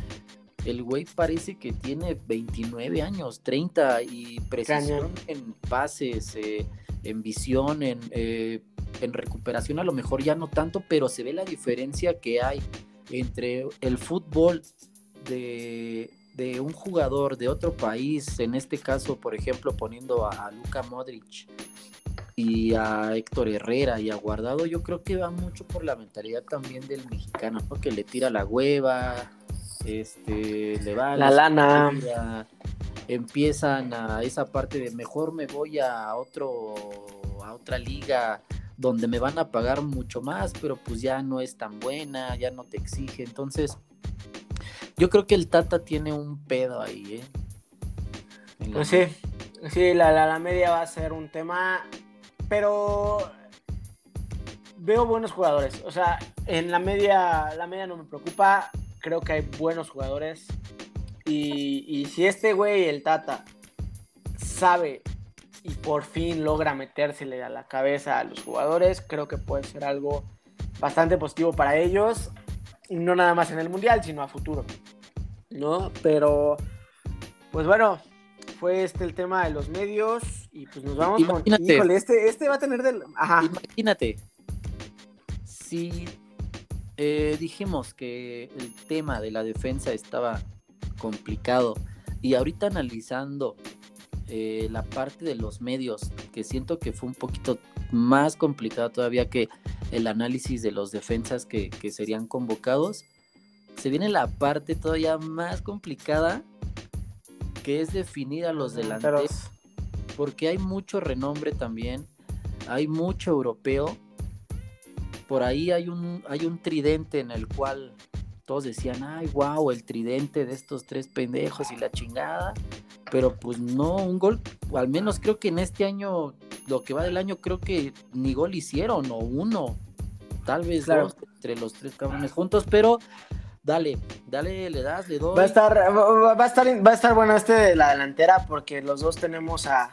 el güey parece que tiene 29 años, 30 y precisión en pases, eh, en visión, en, eh, en recuperación a lo mejor ya no tanto, pero se ve la diferencia que hay entre el fútbol de, de un jugador de otro país, en este caso, por ejemplo, poniendo a, a Luka Modric y a Héctor Herrera y a Guardado, yo creo que va mucho por la mentalidad también del mexicano, ¿no? que le tira la hueva, este, le va a La lana. empiezan a esa parte de mejor me voy a otro a otra liga donde me van a pagar mucho más, pero pues ya no es tan buena, ya no te exige, entonces yo creo que el Tata tiene un pedo ahí, ¿eh? La- Pues sí, sí, la, la, la media va a ser un tema, pero veo buenos jugadores. O sea, en la media, la media no me preocupa. Creo que hay buenos jugadores. Y, y si este güey, el Tata, sabe y por fin logra metérsele a la cabeza a los jugadores, creo que puede ser algo bastante positivo para ellos. No nada más en el Mundial, sino a futuro. ¿No? Pero, pues bueno, fue este el tema de los medios y pues nos vamos con... Imagínate. Híjole, este, este va a tener del... Ajá. Imagínate, si eh, dijimos que el tema de la defensa estaba complicado y ahorita analizando eh, la parte de los medios, que siento que fue un poquito más complicado todavía que el análisis de los defensas que, que serían convocados, se viene la parte todavía más complicada que es definir a los delanteros porque hay mucho renombre también, hay mucho europeo. Por ahí hay un, hay un tridente en el cual todos decían, ay, wow, el tridente de estos tres pendejos y la chingada. Pero pues no, un gol, al menos creo que en este año, lo que va del año, creo que ni gol hicieron, o uno, tal vez Claro. dos entre los tres cabrones juntos, pero Dale, dale, le das, le doy. Va a estar, va, va a estar, va a estar bueno este de la delantera porque los dos tenemos a,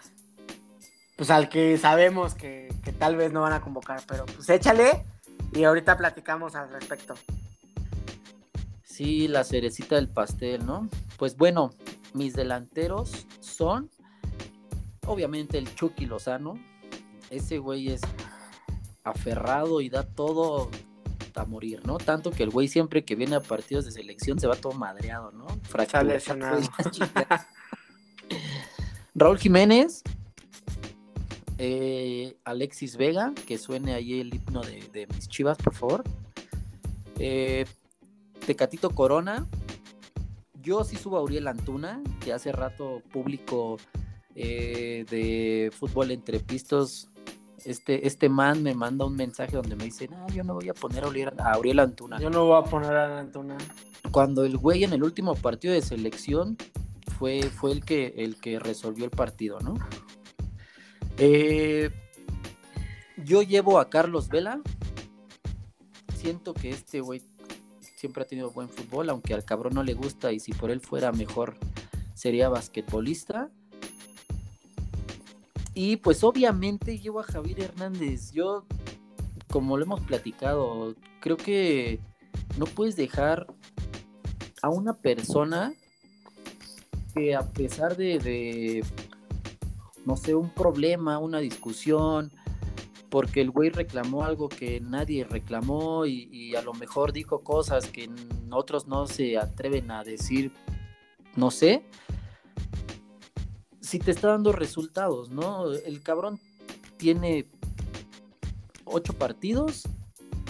pues al que sabemos que, que tal vez no van a convocar, pero pues échale y ahorita platicamos al respecto. Sí, la cerecita del pastel, ¿no? Pues bueno, mis delanteros son, obviamente, el Chucky Lozano. Ese güey es aferrado y da todo a morir, ¿no? Tanto que el güey siempre que viene a partidos de selección se va todo madreado, ¿no? Raúl Jiménez, eh, Alexis Vega, que suene ahí el himno de, de mis chivas, por favor. Eh, Tecatito Corona. Yo sí subo a Uriel Antuna, que hace rato público eh, de fútbol entre pistos. Este, este man me manda un mensaje donde me dice, no, yo no voy a poner a Uriel, a Uriel Antuna. Yo no voy a poner a Antuna. Cuando el güey en el último partido de selección fue, fue el, que, el que resolvió el partido, ¿no? Eh, yo llevo a Carlos Vela. Siento que este güey siempre ha tenido buen fútbol, aunque al cabrón no le gusta y si por él fuera mejor sería basquetbolista. Y pues obviamente llevo a Javier Hernández. Yo, como lo hemos platicado, creo que no puedes dejar a una persona que a pesar de, de no sé, un problema, una discusión, porque el güey reclamó algo que nadie reclamó y, y, a lo mejor dijo cosas que otros no se atreven a decir, no sé, si te está dando resultados, ¿no? El cabrón tiene ocho partidos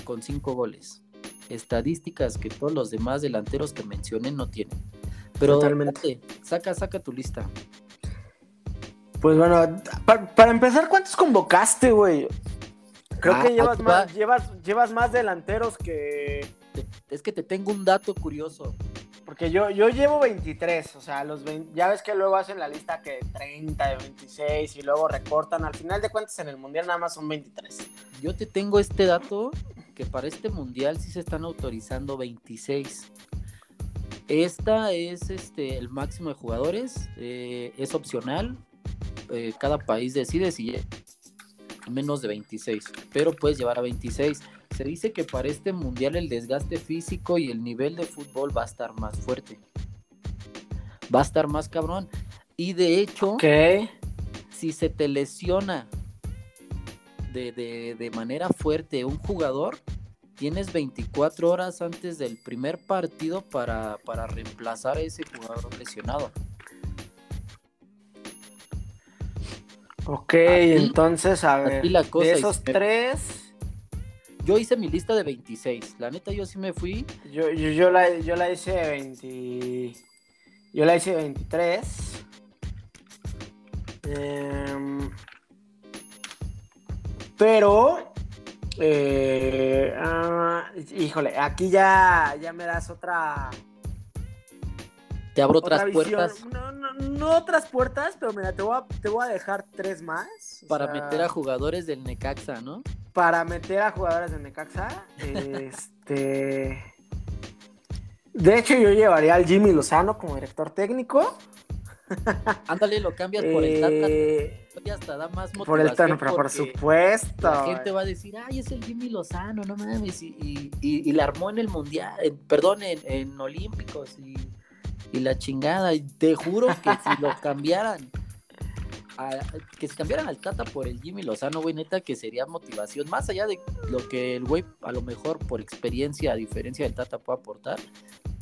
con cinco goles. Estadísticas que todos los demás delanteros que mencioné no tienen. Pero Totalmente. saca, saca tu lista. Pues bueno, para, para empezar, ¿cuántos convocaste, güey? Creo ah, que llevas más, llevas, llevas más delanteros que. Es que te tengo un dato curioso. Porque yo, yo llevo 23, o sea, los 20, ya ves que luego hacen la lista que 30, de 26 y luego recortan. Al final de cuentas, en el mundial nada más son 23. Yo te tengo este dato que para este mundial sí se están autorizando 26. Esta es este el máximo de jugadores, eh, es opcional. Eh, cada país decide si menos de 26, pero puedes llevar a 26. Se dice que para este mundial el desgaste físico y el nivel de fútbol va a estar más fuerte. Va a estar más cabrón. Y de hecho, si se te lesiona de, de, de manera fuerte un jugador, tienes 24 horas antes del primer partido para, para reemplazar a ese jugador lesionado. Ok, entonces, a ver, de esos tres... Yo hice mi lista de 26. La neta, yo sí me fui. Yo, yo, yo, la, yo la hice 20... Yo la hice 23. Eh, pero... Eh, uh, híjole, aquí ya, ya me das otra te abro otras puertas. No, no, no, otras puertas, pero mira, te voy a, te voy a dejar tres más. Para sea, meter a jugadores del Necaxa, ¿no? Para meter a jugadores del Necaxa. este. De hecho, yo llevaría al Jimmy Lozano como director técnico. Ándale, lo cambias por el Tata. Eh, hasta da más motivación. Por el Tata, pero por supuesto. La gente va a decir, ay, es el Jimmy Lozano, no mames. Y, y, y, y la armó en el Mundial, en, perdón, en, en Olímpicos. Y y la chingada. Y te juro que si lo cambiaran, a, que se cambiaran al Tata por el Jimmy Lozano, güey, neta, que sería motivación. Más allá de lo que el güey, a lo mejor por experiencia, a diferencia del Tata, puede aportar.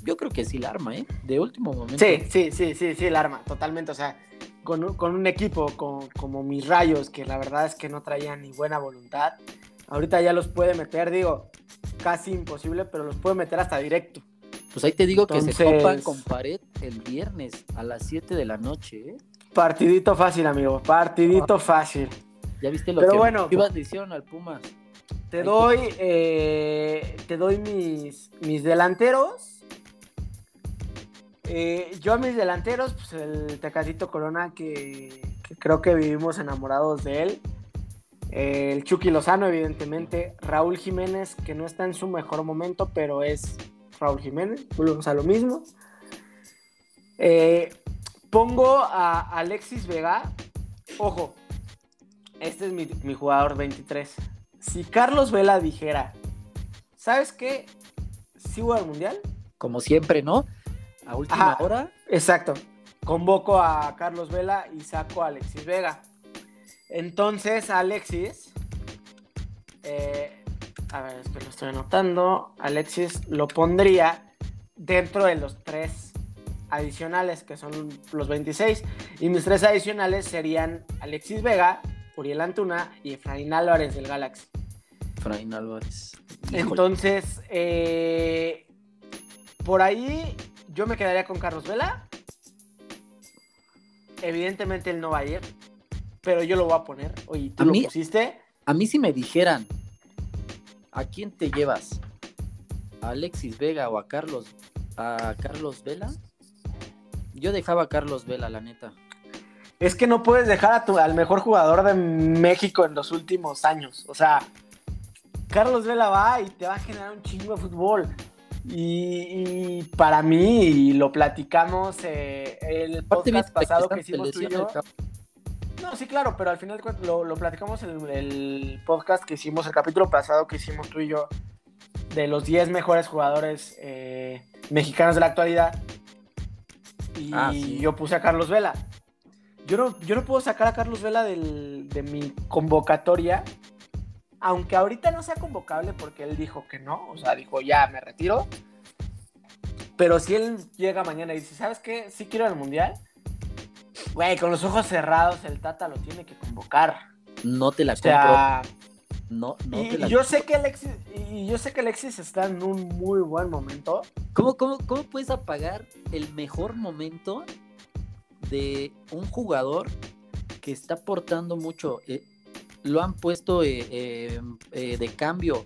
Yo creo que sí la arma, ¿eh? De último momento. Sí, sí, sí, sí, sí, la arma, totalmente. O sea, con, con un equipo con, como mis rayos, que la verdad es que no traían ni buena voluntad. Ahorita ya los puede meter, digo, casi imposible, pero los puede meter hasta directo. Pues ahí te digo Entonces... que se topan con pared el viernes a las 7 de la noche, ¿eh? Partidito fácil, amigo. Partidito ah. fácil. Ya viste lo Pero que bueno, ibas hicieron al Pumas. Te ahí doy, te... Eh, te doy mis, mis delanteros. Eh, yo a mis delanteros, pues el Tecatito Corona, que, que, creo que vivimos enamorados de él. Eh, el Chucky Lozano, evidentemente. Raúl Jiménez, que no está en su mejor momento, pero es Raúl Jiménez, volvemos a lo mismo. Eh, pongo a Alexis Vega. Ojo, este es mi, mi jugador 23. Si Carlos Vela dijera, ¿sabes qué? ¿Sí voy al mundial? Como siempre, ¿no? A última Ajá. hora. Exacto. Convoco a Carlos Vela y saco a Alexis Vega. Entonces, Alexis. eh, a ver, es que lo estoy anotando. Alexis lo pondría dentro de los tres adicionales, que son los 26. Y mis tres adicionales serían Alexis Vega, Uriel Antuna y Efraín Álvarez del Galaxy. Efraín Álvarez. Híjole. Entonces, eh, por ahí yo me quedaría con Carlos Vela. Evidentemente él no va a ir, pero yo lo voy a poner. Oye, ¿tú A lo mí- pusiste? A mí si me dijeran, ¿a quién te llevas? ¿A Alexis Vega o a Carlos, a Carlos Vela? Yo dejaba a Carlos Vela, la neta. Es que no puedes dejar a tu- al mejor jugador de México en los últimos años. O sea, Carlos Vela va y te va a generar un chingo de fútbol. Y, y para mí, y lo platicamos eh, el podcast pasado que hicimos tú y yo. el No, sí, claro, pero al final lo, lo platicamos en el, el podcast que hicimos, el capítulo pasado que hicimos tú y yo, de los 10 mejores jugadores eh, mexicanos de la actualidad. Y Ah, sí. yo puse a Carlos Vela. Yo no, yo no puedo sacar a Carlos Vela del- de mi convocatoria, aunque ahorita no sea convocable porque él dijo que no, o sea, dijo ya me retiro. Pero si él llega mañana y dice, ¿sabes qué? Sí quiero el mundial. Güey, con los ojos cerrados el Tata lo tiene que convocar. No te la O sea, compro. No, no y, te la yo sé que Alexis, y yo sé que Alexis está en un muy buen momento. ¿Cómo, cómo, cómo puedes apagar el mejor momento de un jugador que está aportando mucho? Eh, lo han puesto eh, eh, de cambio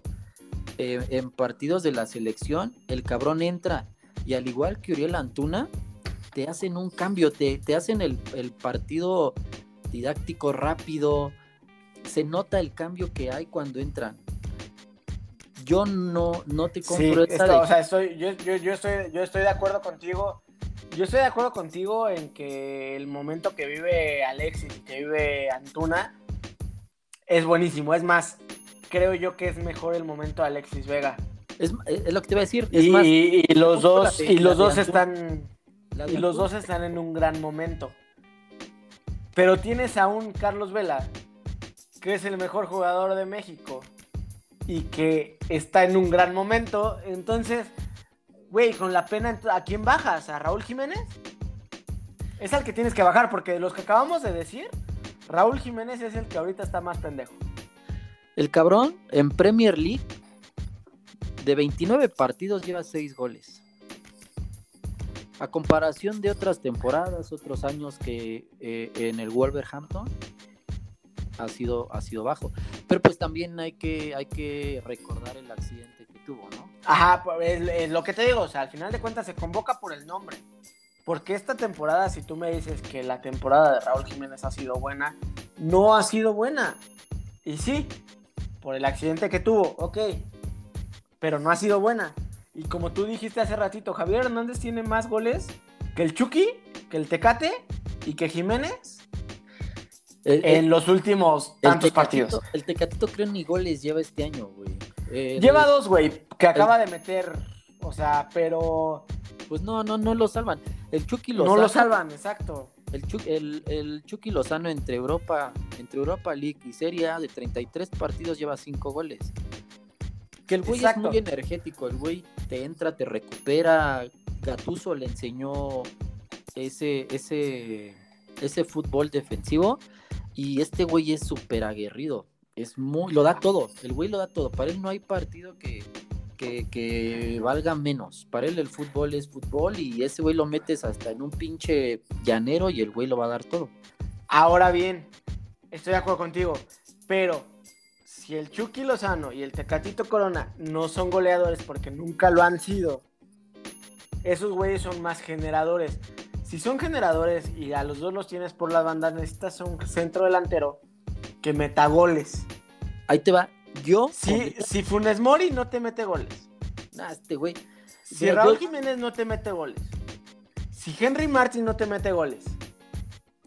en partidos de la selección. El cabrón entra y al igual que Uriel Antuna, te hacen un cambio, te, te hacen el, el partido didáctico rápido. Se nota el cambio que hay cuando entran. Yo no, no te Sí, compro esa esto- de- o sea, estoy, yo, yo- yo estoy, yo estoy de acuerdo contigo. Yo estoy de acuerdo contigo en que el momento que vive Alexis y que vive Antuna es buenísimo. Es más, creo yo que es mejor el momento de Alexis Vega. Es, es lo que te iba a decir. Es Y, más, y los dos, y los dos están y los dos están en un gran momento. Pero tienes a un Carlos Vela, que es el mejor jugador de México y que está en un gran momento. Entonces, güey, con la pena, ¿a quién bajas? ¿A Raúl Jiménez? Es al que tienes que bajar, porque de los que acabamos de decir, Raúl Jiménez es el que ahorita está más pendejo. El cabrón en Premier League de 29 partidos lleva 6 goles. A comparación de otras temporadas, otros años que eh, en el Wolverhampton ha sido, ha sido bajo. Pero pues también hay que, hay que recordar el accidente que tuvo, ¿no? Ajá, pues, es, es lo que te digo, o sea, al final de cuentas se convoca por el nombre. Porque esta temporada, si tú me dices que la temporada de Raúl Jiménez ha sido buena, no ha sido buena. Y sí, por el accidente que tuvo, ok, pero no ha sido buena. Y como tú dijiste hace ratito, Javier Hernández tiene más goles que el Chucky, que el Tecate y que Jiménez El, en los últimos el tantos Tecatito- partidos. El Tecatito creo ni goles lleva este año, güey. Lleva dos, güey, que acaba de meter, o sea, pero Pues no, no, no lo salvan. El Chucky no Lozano, lo salvan, exacto. El, Chu- el, el Chucky Lozano entre Europa, entre Europa League y Serie A de 33 partidos lleva 5 goles. Que el güey es muy energético, el güey te entra, te recupera. Gatuso le enseñó ese, ese, ese fútbol defensivo y este güey es súper aguerrido. Es muy, lo da todo, el güey lo da todo. Para él no hay partido que, que, que valga menos. Para él el fútbol es fútbol y ese güey lo metes hasta en un pinche llanero y el güey lo va a dar todo. Ahora bien, estoy de acuerdo contigo, pero si el Chucky Lozano y el Tecatito Corona no son goleadores porque nunca lo han sido, esos güeyes son más generadores. Si son generadores y a los dos los tienes por las bandas, necesitas un centro delantero que meta goles. Ahí te va. Yo, Si, si Funes Mori no te mete goles. Nah, este güey. Si Raúl Jiménez no te mete goles, si Henry Martin no te mete goles,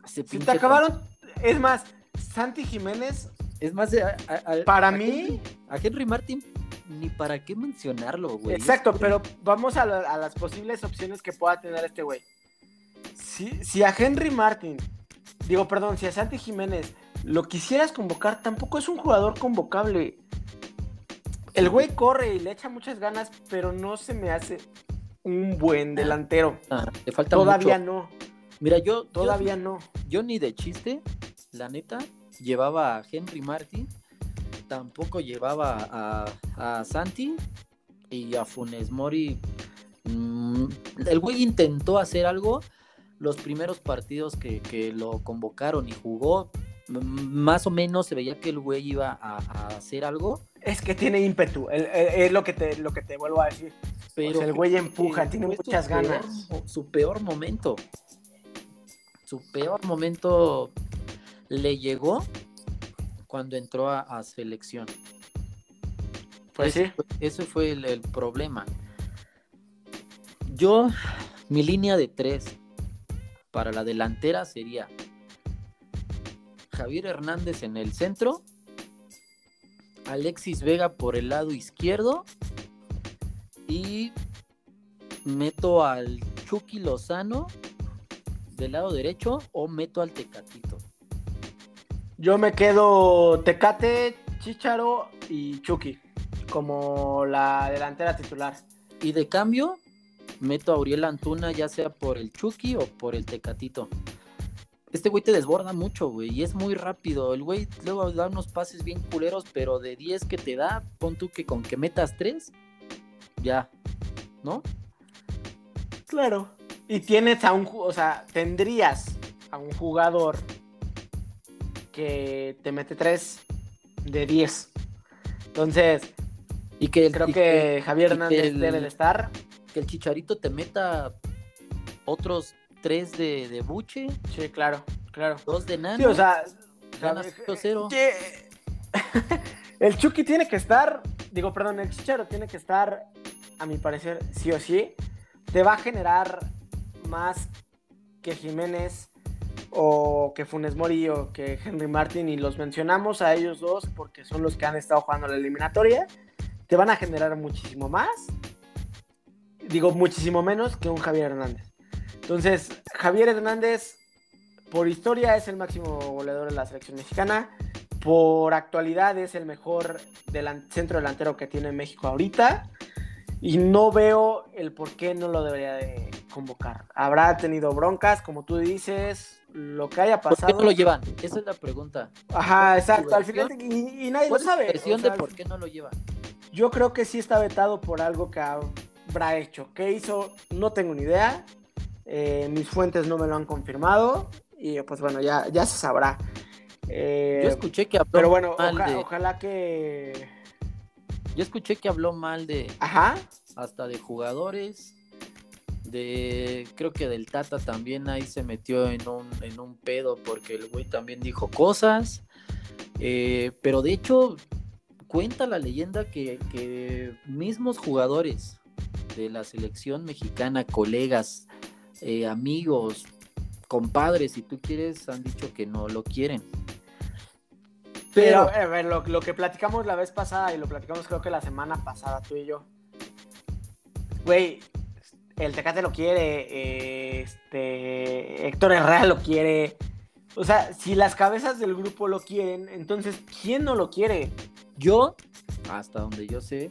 si te acabaron, es más, Santi Jiménez. Es más, para mí. a Henry Martin ni para qué mencionarlo, güey. Exacto, pero vamos a, las posibles opciones que pueda tener este güey. Si, si a Henry Martin, digo, perdón, si a Santi Jiménez lo quisieras convocar, tampoco es un jugador convocable. El güey corre y le echa muchas ganas, pero no se me hace un buen ah. delantero. Ah, le falta Todavía no. Mira, yo. Todavía no. Yo ni de chiste, la neta, llevaba a Henry Martin tampoco llevaba a, Santi y a Funes Mori. Mm, el güey intentó hacer algo. Los primeros partidos que, lo convocaron y jugó, más o menos se veía que el güey iba a, hacer algo. Es que tiene ímpetu, es lo que te, lo que te vuelvo a decir. Pero el güey empuja, tiene muchas ganas. su peor momento. Su peor momento le llegó cuando entró a, selección. Pues sí. Ese fue el, problema. Yo, mi línea de tres para la delantera sería Javier Hernández en el centro, Alexis Vega por el lado izquierdo y meto al Chucky Lozano del lado derecho o meto al Tecatito. Yo me quedo Tecate, Chicharo y Chucky como la delantera titular. Y de cambio, meto a Uriel Antuna ya sea por el Chucky o por el Tecatito. Este güey te desborda mucho, güey, y es muy rápido. El güey luego da unos pases bien culeros, pero de 10 que te da, pon tú que con que metas 3, ya, ¿no? Claro. Y tienes a un, o sea, tendrías a un jugador que te mete 3 de 10. Entonces, y que creo que, Javier Hernández debe de estar. Que el Chicharito te meta otros 3 de, de buche. Sí, claro, claro. Dos de nano. Sí, o sea, cero. el Chucky tiene que estar, digo, perdón, el Chicharo tiene que estar, a mi parecer, sí o sí. Te va a generar más que Jiménez o que Funes Mori o que Henry Martin y los mencionamos a ellos dos porque son los que han estado jugando la eliminatoria, te van a generar muchísimo más, digo muchísimo menos que un Javier Hernández. Entonces, Javier Hernández, por historia, es el máximo goleador de la selección mexicana. Por actualidad es el mejor centro delantero que tiene México ahorita. Y no veo el por qué no lo debería de convocar. Habrá tenido broncas, como tú dices, lo que haya pasado. ¿Por qué no lo llevan? Esa es la pregunta. Ajá, exacto. Al final, y, nadie lo sabe. versión de por qué no lo llevan? Yo creo que sí está vetado por algo que habrá hecho. ¿Qué hizo? No tengo ni idea. Eh, mis fuentes no me lo han confirmado. Y pues bueno, ya, ya se sabrá. Eh, Yo escuché que habló Pero bueno, ojalá que. Yo escuché que habló mal de. Ajá. Hasta de jugadores de creo que del Tata también ahí se metió en un, en un pedo porque el güey también dijo cosas. Eh, pero de hecho, cuenta la leyenda que, mismos jugadores de la selección mexicana, colegas, eh, amigos, compadres, si tú quieres, han dicho que no lo quieren. Pero, a ver, lo, lo, que platicamos la vez pasada y lo platicamos creo que la semana pasada tú y yo. Güey, el Tecate lo quiere, este, Héctor Herrera lo quiere. O sea, si las cabezas del grupo lo quieren, entonces, ¿quién no lo quiere? Yo, hasta donde yo sé,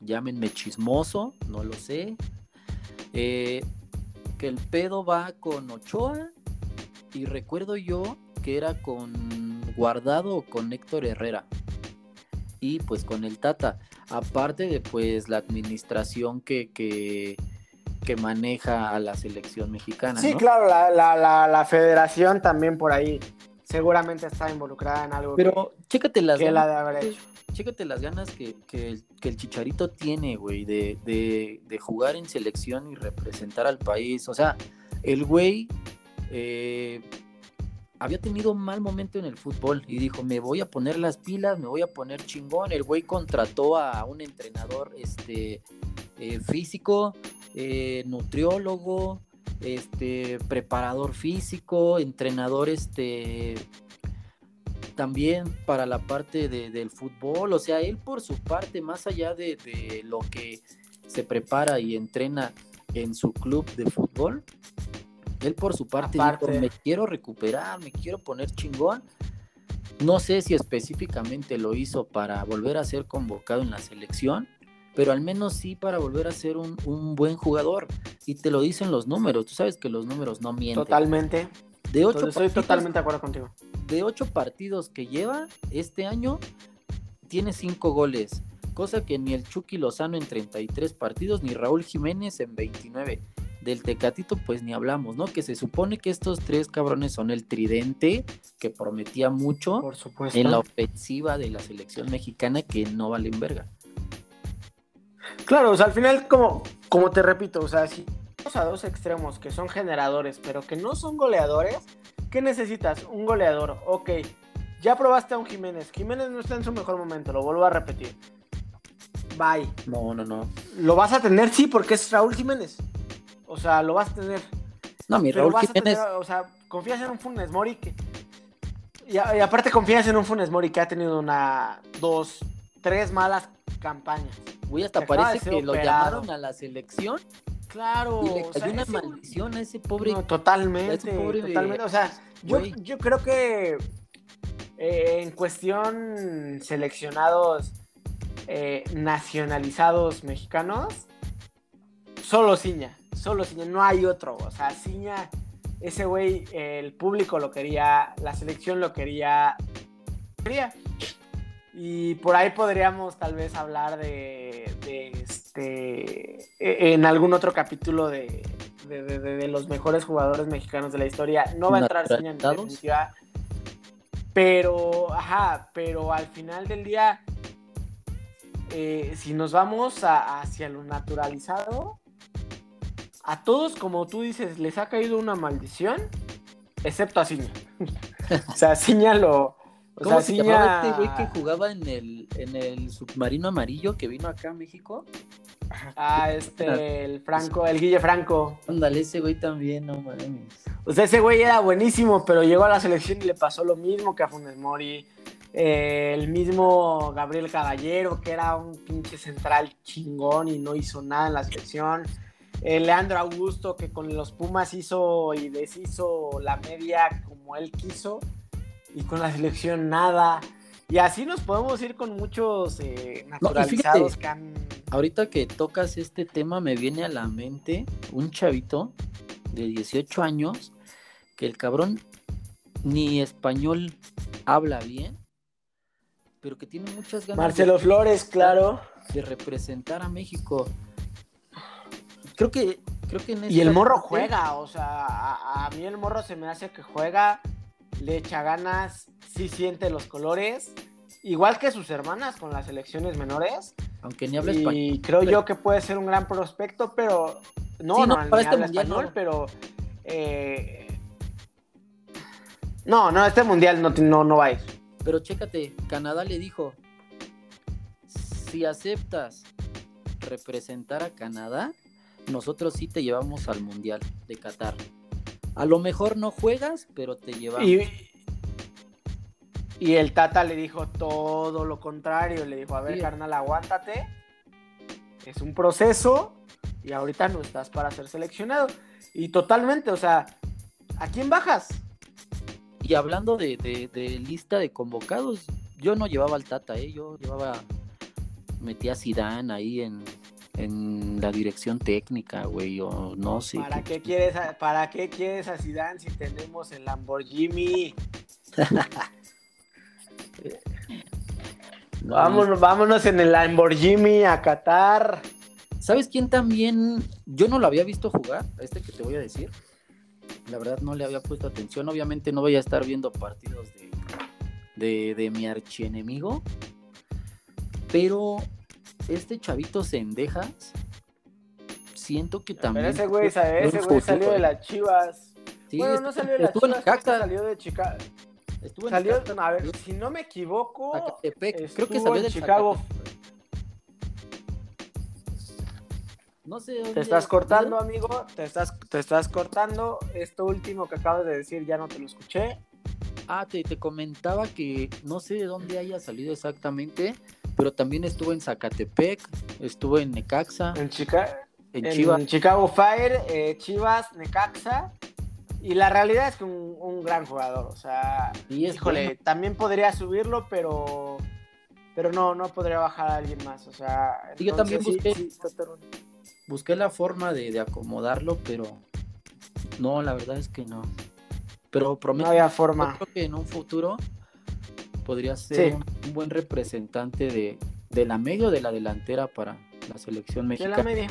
llámenme chismoso, no lo sé, eh, que el pedo va con Ochoa y recuerdo yo que era con Guardado con Héctor Herrera y pues con el Tata, aparte de pues la administración que, que que maneja a la selección mexicana. Sí, claro, la, federación también por ahí seguramente está involucrada en algo Pero chécate las ganas, de haber hecho. Chécate las ganas que, el, Chicharito tiene, güey, de, jugar en selección y representar al país. O sea, el güey eh, había tenido un mal momento en el fútbol y dijo, me voy a poner las pilas, me voy a poner chingón. El güey contrató a un entrenador, este eh, físico, eh, nutriólogo, este, preparador físico, entrenador este, también para la parte del fútbol, o sea, él por su parte, más allá de, lo que se prepara y entrena en su club de fútbol, él por su parte dijo, me quiero recuperar, me quiero poner chingón. No sé si específicamente lo hizo para volver a ser convocado en la selección, pero al menos sí para volver a ser un, buen jugador. Y te lo dicen los números, tú sabes que los números no mienten. Totalmente. De ocho totalmente de acuerdo contigo. De ocho partidos que lleva este año, tiene cinco goles, cosa que ni el Chucky Lozano en 33 partidos, ni Raúl Jiménez en 29. Del Tecatito, pues ni hablamos, ¿no? Que se supone que estos tres cabrones son el tridente que prometía mucho Por supuesto. en la ofensiva de la selección mexicana que no valen verga. Claro, o sea, al final, como, como te repito, o sea, si vamos a dos extremos que son generadores, pero que no son goleadores, ¿qué necesitas? Un goleador, ok. Ya probaste a un Jiménez. Jiménez no está en su mejor momento, lo vuelvo a repetir. Bye. No, no, no. ¿Lo vas a tener? Sí, porque es Raúl Jiménez. O sea, lo vas a tener. No, mi Raúl Jiménez. o sea, confías en un Funes Mori que. Y, y, aparte confías en un Funes Mori que ha tenido una, dos, tres malas campañas. Güey, hasta parece que lo llamaron a la selección. Claro. Y le cayó una maldición a ese pobre. totalmente. totalmente. O sea, yo, yo, creo que eh, en cuestión seleccionados eh, nacionalizados mexicanos, solo Ciña. Solo Ciña. No hay otro. O sea, Ciña, ese güey, el público lo quería, la selección lo quería. quería. Y por ahí podríamos tal vez hablar de, este e, en algún otro capítulo de, los mejores jugadores mexicanos de la historia. No va a entrar en definitiva. Pero, ajá, pero al final del día, eh, si nos vamos hacia lo naturalizado, a todos, como tú dices, les ha caído una maldición, excepto a Ciña. o sea, Ciña lo, ¿Cómo se llamaba este güey que jugaba en el, en el submarino amarillo que vino acá a México? Ah, este, el Franco, el Guille Franco. Ándale, ese güey también, no mames. O sea, ese güey era buenísimo, pero llegó a la selección y le pasó lo mismo que a Funes Mori. Eh, el mismo Gabriel Caballero, que era un pinche central chingón y no hizo nada en la selección. Eh, Leandro Augusto, que con los Pumas hizo y deshizo la media como él quiso y con la selección nada. Y así nos podemos ir con muchos eh, naturalizados que han... Ahorita que tocas este tema me viene a la mente un chavito de 18 años que el cabrón ni español habla bien, pero que tiene muchas ganas. Marcelo Flores, claro. De representar a México. Creo que, creo que Y el morro juega, o sea, a, mí el morro se me hace que juega le echa ganas, sí siente los colores, igual que sus hermanas con las selecciones menores. Aunque ni habla español. Y creo yo que puede ser un gran prospecto, pero no, no, para este mundial español, pero eh, no, no, este mundial no, no, no va a ir. Pero chécate, Canadá le dijo, si aceptas representar a Canadá, nosotros sí te llevamos al mundial de Qatar. A lo mejor no juegas, pero te llevamos. Y, el Tata le dijo todo lo contrario. Le dijo, a ver, carnal, aguántate. Es un proceso y ahorita no estás para ser seleccionado. Y totalmente, o sea, ¿a quién bajas? Y hablando de, de lista de convocados, yo no llevaba al Tata, ¿eh? yo llevaba, metía a Zidane ahí en, en la dirección técnica, güey, o no sé. ¿Para qué, quieres a, ¿Para qué quieres a Zidane si tenemos el Lamborghini? vámonos, vámonos en el Lamborghini a Qatar. ¿Sabes quién también? Yo no lo había visto jugar, este que te voy a decir. La verdad no le había puesto atención. Obviamente no voy a estar viendo partidos de, de, de mi archienemigo. Pero este chavito Sendejas, siento que también. Pero ese güey, ese güey salió de las chivas. bueno, no salió de las chivas, salió de Chicago. Estuvo en a ver, si no me equivoco, creo que salió de Chicago. No sé dónde. Te estás cortando, amigo. Te estás, te estás cortando. Esto último que acabas de decir ya no te lo escuché. Ah, te, te comentaba que no sé de dónde haya salido exactamente, pero también estuvo en Zacatepec, estuvo en Necaxa, En, Chica- en en Chivas. Chicago Fire, eh, Chivas, Necaxa. Y la realidad es que un, un gran jugador. O sea, Y es híjole, bueno. también podría subirlo, pero pero no, no podría bajar a alguien más. O sea, Y yo también busqué-. Busqué la forma de, de acomodarlo, pero no, la verdad es que no. Pero no prometo yo forma. creo que en un futuro podría ser Sí. un, un buen representante de, de la media o de la delantera para la selección De la mexicana. media.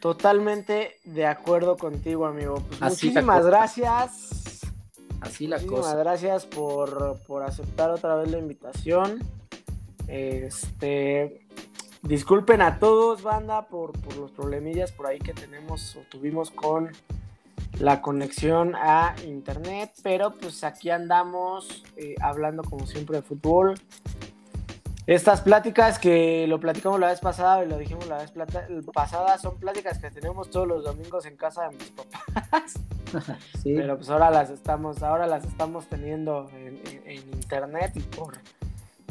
Totalmente de acuerdo contigo, amigo. Pues Así muchísimas gracias. Así la Muchísimas cosa. gracias por, por aceptar otra vez la invitación. Este, disculpen a todos, banda, por, por los problemillas por ahí que tenemos o tuvimos con la conexión a internet, pero pues aquí andamos eh, hablando como siempre de fútbol. Estas pláticas que lo platicamos la vez pasada y lo dijimos la vez pasada son pláticas que tenemos todos los domingos en casa de mis papás. Sí. Pero pues ahora las estamos, ahora las estamos teniendo en, en- en internet y por,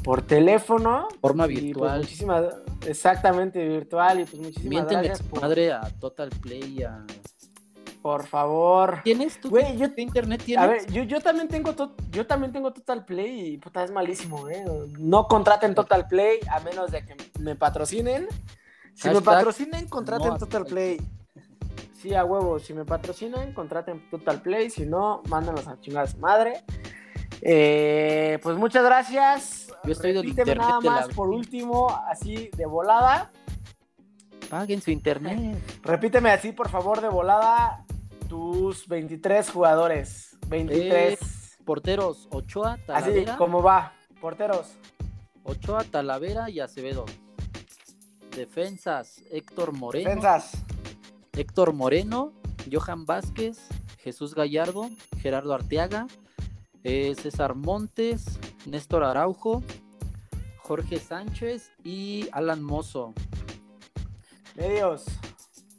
por teléfono. forma pues virtual. muchísimas, exactamente virtual. Y pues muchísimas Mienten gracias por, madre a Total Play. A... por favor. ¿Tienes tú? Güey, yo, ¿Qué internet tienes? a ver, yo, yo también tengo to- yo también tengo Total Play y puta es malísimo, eh. No contraten Total Play a menos de que me patrocinen. Si me patrocinen, contraten no Total Play. Sí, a huevo. Si me patrocinan, contraten Total Play. Si no, mándanos a chingar a su madre. Eh, pues muchas gracias. Yo estoy nada de la más por último, así de volada. Paguen su internet. Repíteme así, por favor, de volada, tus 23 jugadores. 23. Porteros, Ochoa, así Talavera. como va. Porteros. Ochoa, Talavera y Acevedo. Defensas, Héctor Moreno. Defensas. Héctor Moreno, Johan Vázquez, Jesús Gallardo, Gerardo Arteaga, eh, César Montes, Néstor Araujo, Jorge Sánchez y Alan Mozo. Medios.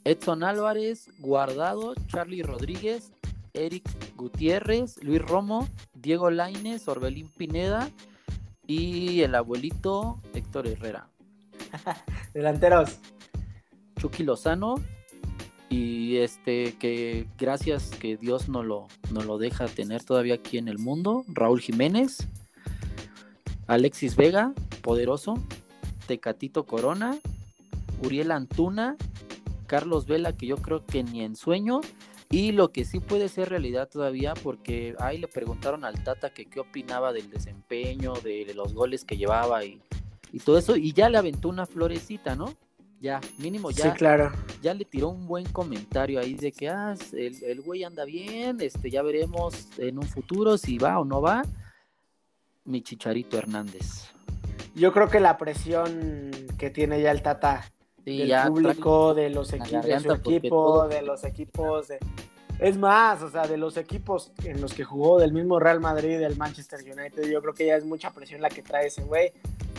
Edson Álvarez, Guardado, Charlie Rodríguez, Eric Gutiérrez, Luis Romo, Diego Laines, Orbelín Pineda y el abuelito Héctor Herrera. Delanteros. Chucky Lozano y este que gracias que Dios no lo, no lo deja tener todavía aquí en el mundo, Raúl Jiménez, Alexis Vega, poderoso, Tecatito Corona, Uriel Antuna, Carlos Vela, que yo creo que ni en sueño, y lo que sí puede ser realidad todavía, porque ahí le preguntaron al Tata que qué opinaba del desempeño, de los goles que llevaba y, y todo eso, y ya le aventó una florecita, ¿no? Ya, mínimo ya, Sí, claro. ya le tiró un buen comentario ahí de que ah, el, el güey anda bien, este, ya veremos en un futuro si va o no va. Mi chicharito Hernández. Yo creo que la presión que tiene ya el Tata Sí, del ya público, de los equipos, de su equipo, de los equipos de... Es más, o sea, de los equipos en los que jugó, del mismo Real Madrid, del Manchester United, yo creo que ya es mucha presión la que trae ese güey.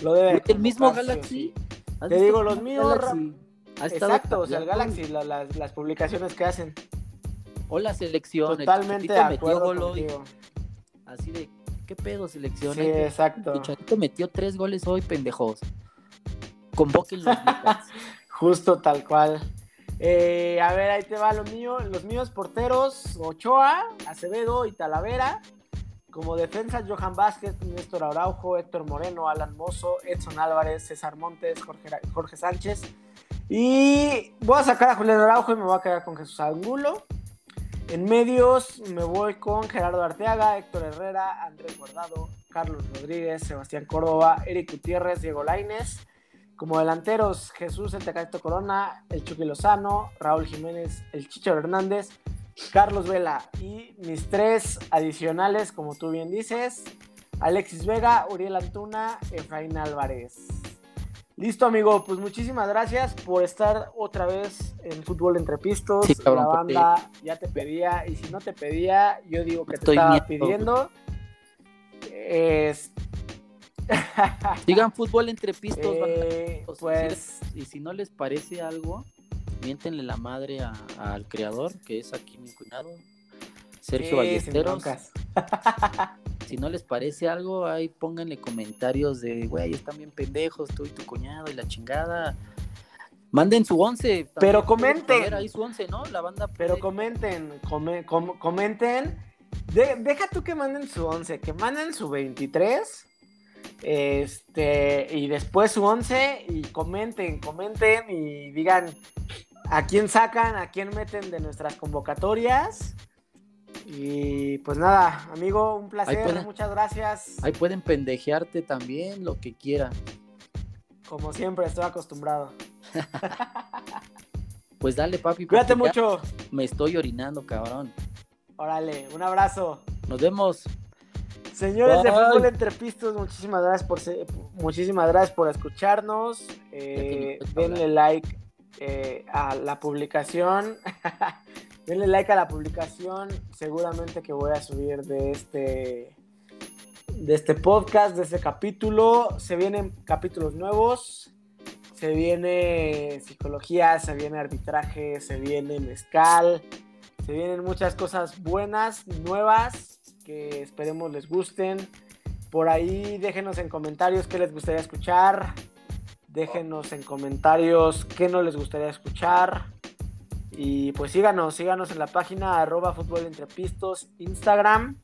Lo debe de El mismo Galaxy. sí. ¿Has Te digo, los el míos, Galaxy Exacto, o sea, el? Galaxy, la- las, las publicaciones que hacen. O la selección. el Totalmente de acuerdo hoy. Así de, ¿qué pedo selección? Sí, exacto. Chicharito metió tres goles hoy, pendejos. Convoquen los Justo tal cual. Eh, a ver, ahí te va lo mío. Los míos porteros, Ochoa, Acevedo y Talavera. Como defensas, Johan Vázquez, Néstor Araujo, Héctor Moreno, Alan Mozo, Edson Álvarez, César Montes, Jorge, Jorge Sánchez. Y voy a sacar a Julián Araujo y me voy a quedar con Jesús Angulo. En medios me voy con Gerardo Arteaga, Héctor Herrera, Andrés Guardado, Carlos Rodríguez, Sebastián Córdoba, Eric Gutiérrez, Diego Laines. Como delanteros, Jesús el Tecatito Corona, el Chucky Lozano, Raúl Jiménez, el Chicho Hernández, Carlos Vela y mis tres adicionales, como tú bien dices, Alexis Vega, Uriel Antuna, Efraín Álvarez. Listo, amigo, pues muchísimas gracias por estar otra vez en Fútbol Entre Pistos. Sí, cabrón, La porque- banda ya te pedía, y si no te pedía, yo digo que te estaba nieto, pidiendo. Es- Digan fútbol entre pistos. Eh, pues, Y si no les parece algo, miéntenle la madre al creador, que es aquí mi cuñado, Sergio sin Ballesteros. Si no les parece algo, ahí pónganle comentarios de, güey, están bien pendejos, tú y tu cuñado y la chingada. Manden su once. Pero comenten. ahí su once, ¿no? La banda Pero comenten, come- com- comenten. De- deja tú que manden su 11, que manden su 23. Este, y después su 11 y comenten, comenten y digan a quién sacan, a quién meten de nuestras convocatorias. Y pues nada, amigo, un placer, pueden- muchas gracias. Ahí pueden pendejearte también, lo que quieran. Como siempre, estoy acostumbrado. Pues dale, papi. Cuídate porque ya mucho. Me estoy orinando, cabrón. Órale, un abrazo. Nos vemos. Señores de. Fútbol Entre Pistos, muchísimas gracias por se- muchísimas gracias por escucharnos. Eh, denle like eh, a la publicación. denle like a la publicación. Seguramente que voy a subir de este de este podcast, de este capítulo. Se vienen capítulos nuevos. Se viene psicología, se viene arbitraje, se viene mezcal. Se vienen muchas cosas buenas, nuevas, que esperemos les gusten. Por ahí déjenos en comentarios qué les gustaría escuchar. Déjenos en comentarios qué no les gustaría escuchar. Y pues síganos, síganos en la página arroba fútbol entre pistos, Instagram.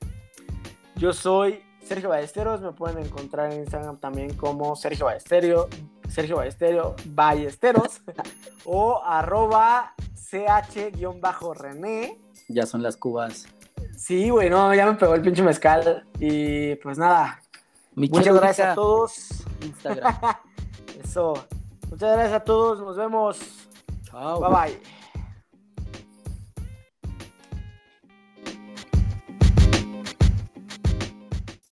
Yo soy Sergio Ballesteros, me pueden encontrar en Instagram también como Sergio Ballesteros, Sergio Ballesteros, Ballesteros, o arroba ch-rené. Ya son las cubas. Sí, güey, no, ya me pegó el pinche mezcal. Y pues nada, muchas gracias a todos. Instagram. Eso. Muchas gracias a todos, nos vemos. Chao. Bye bye.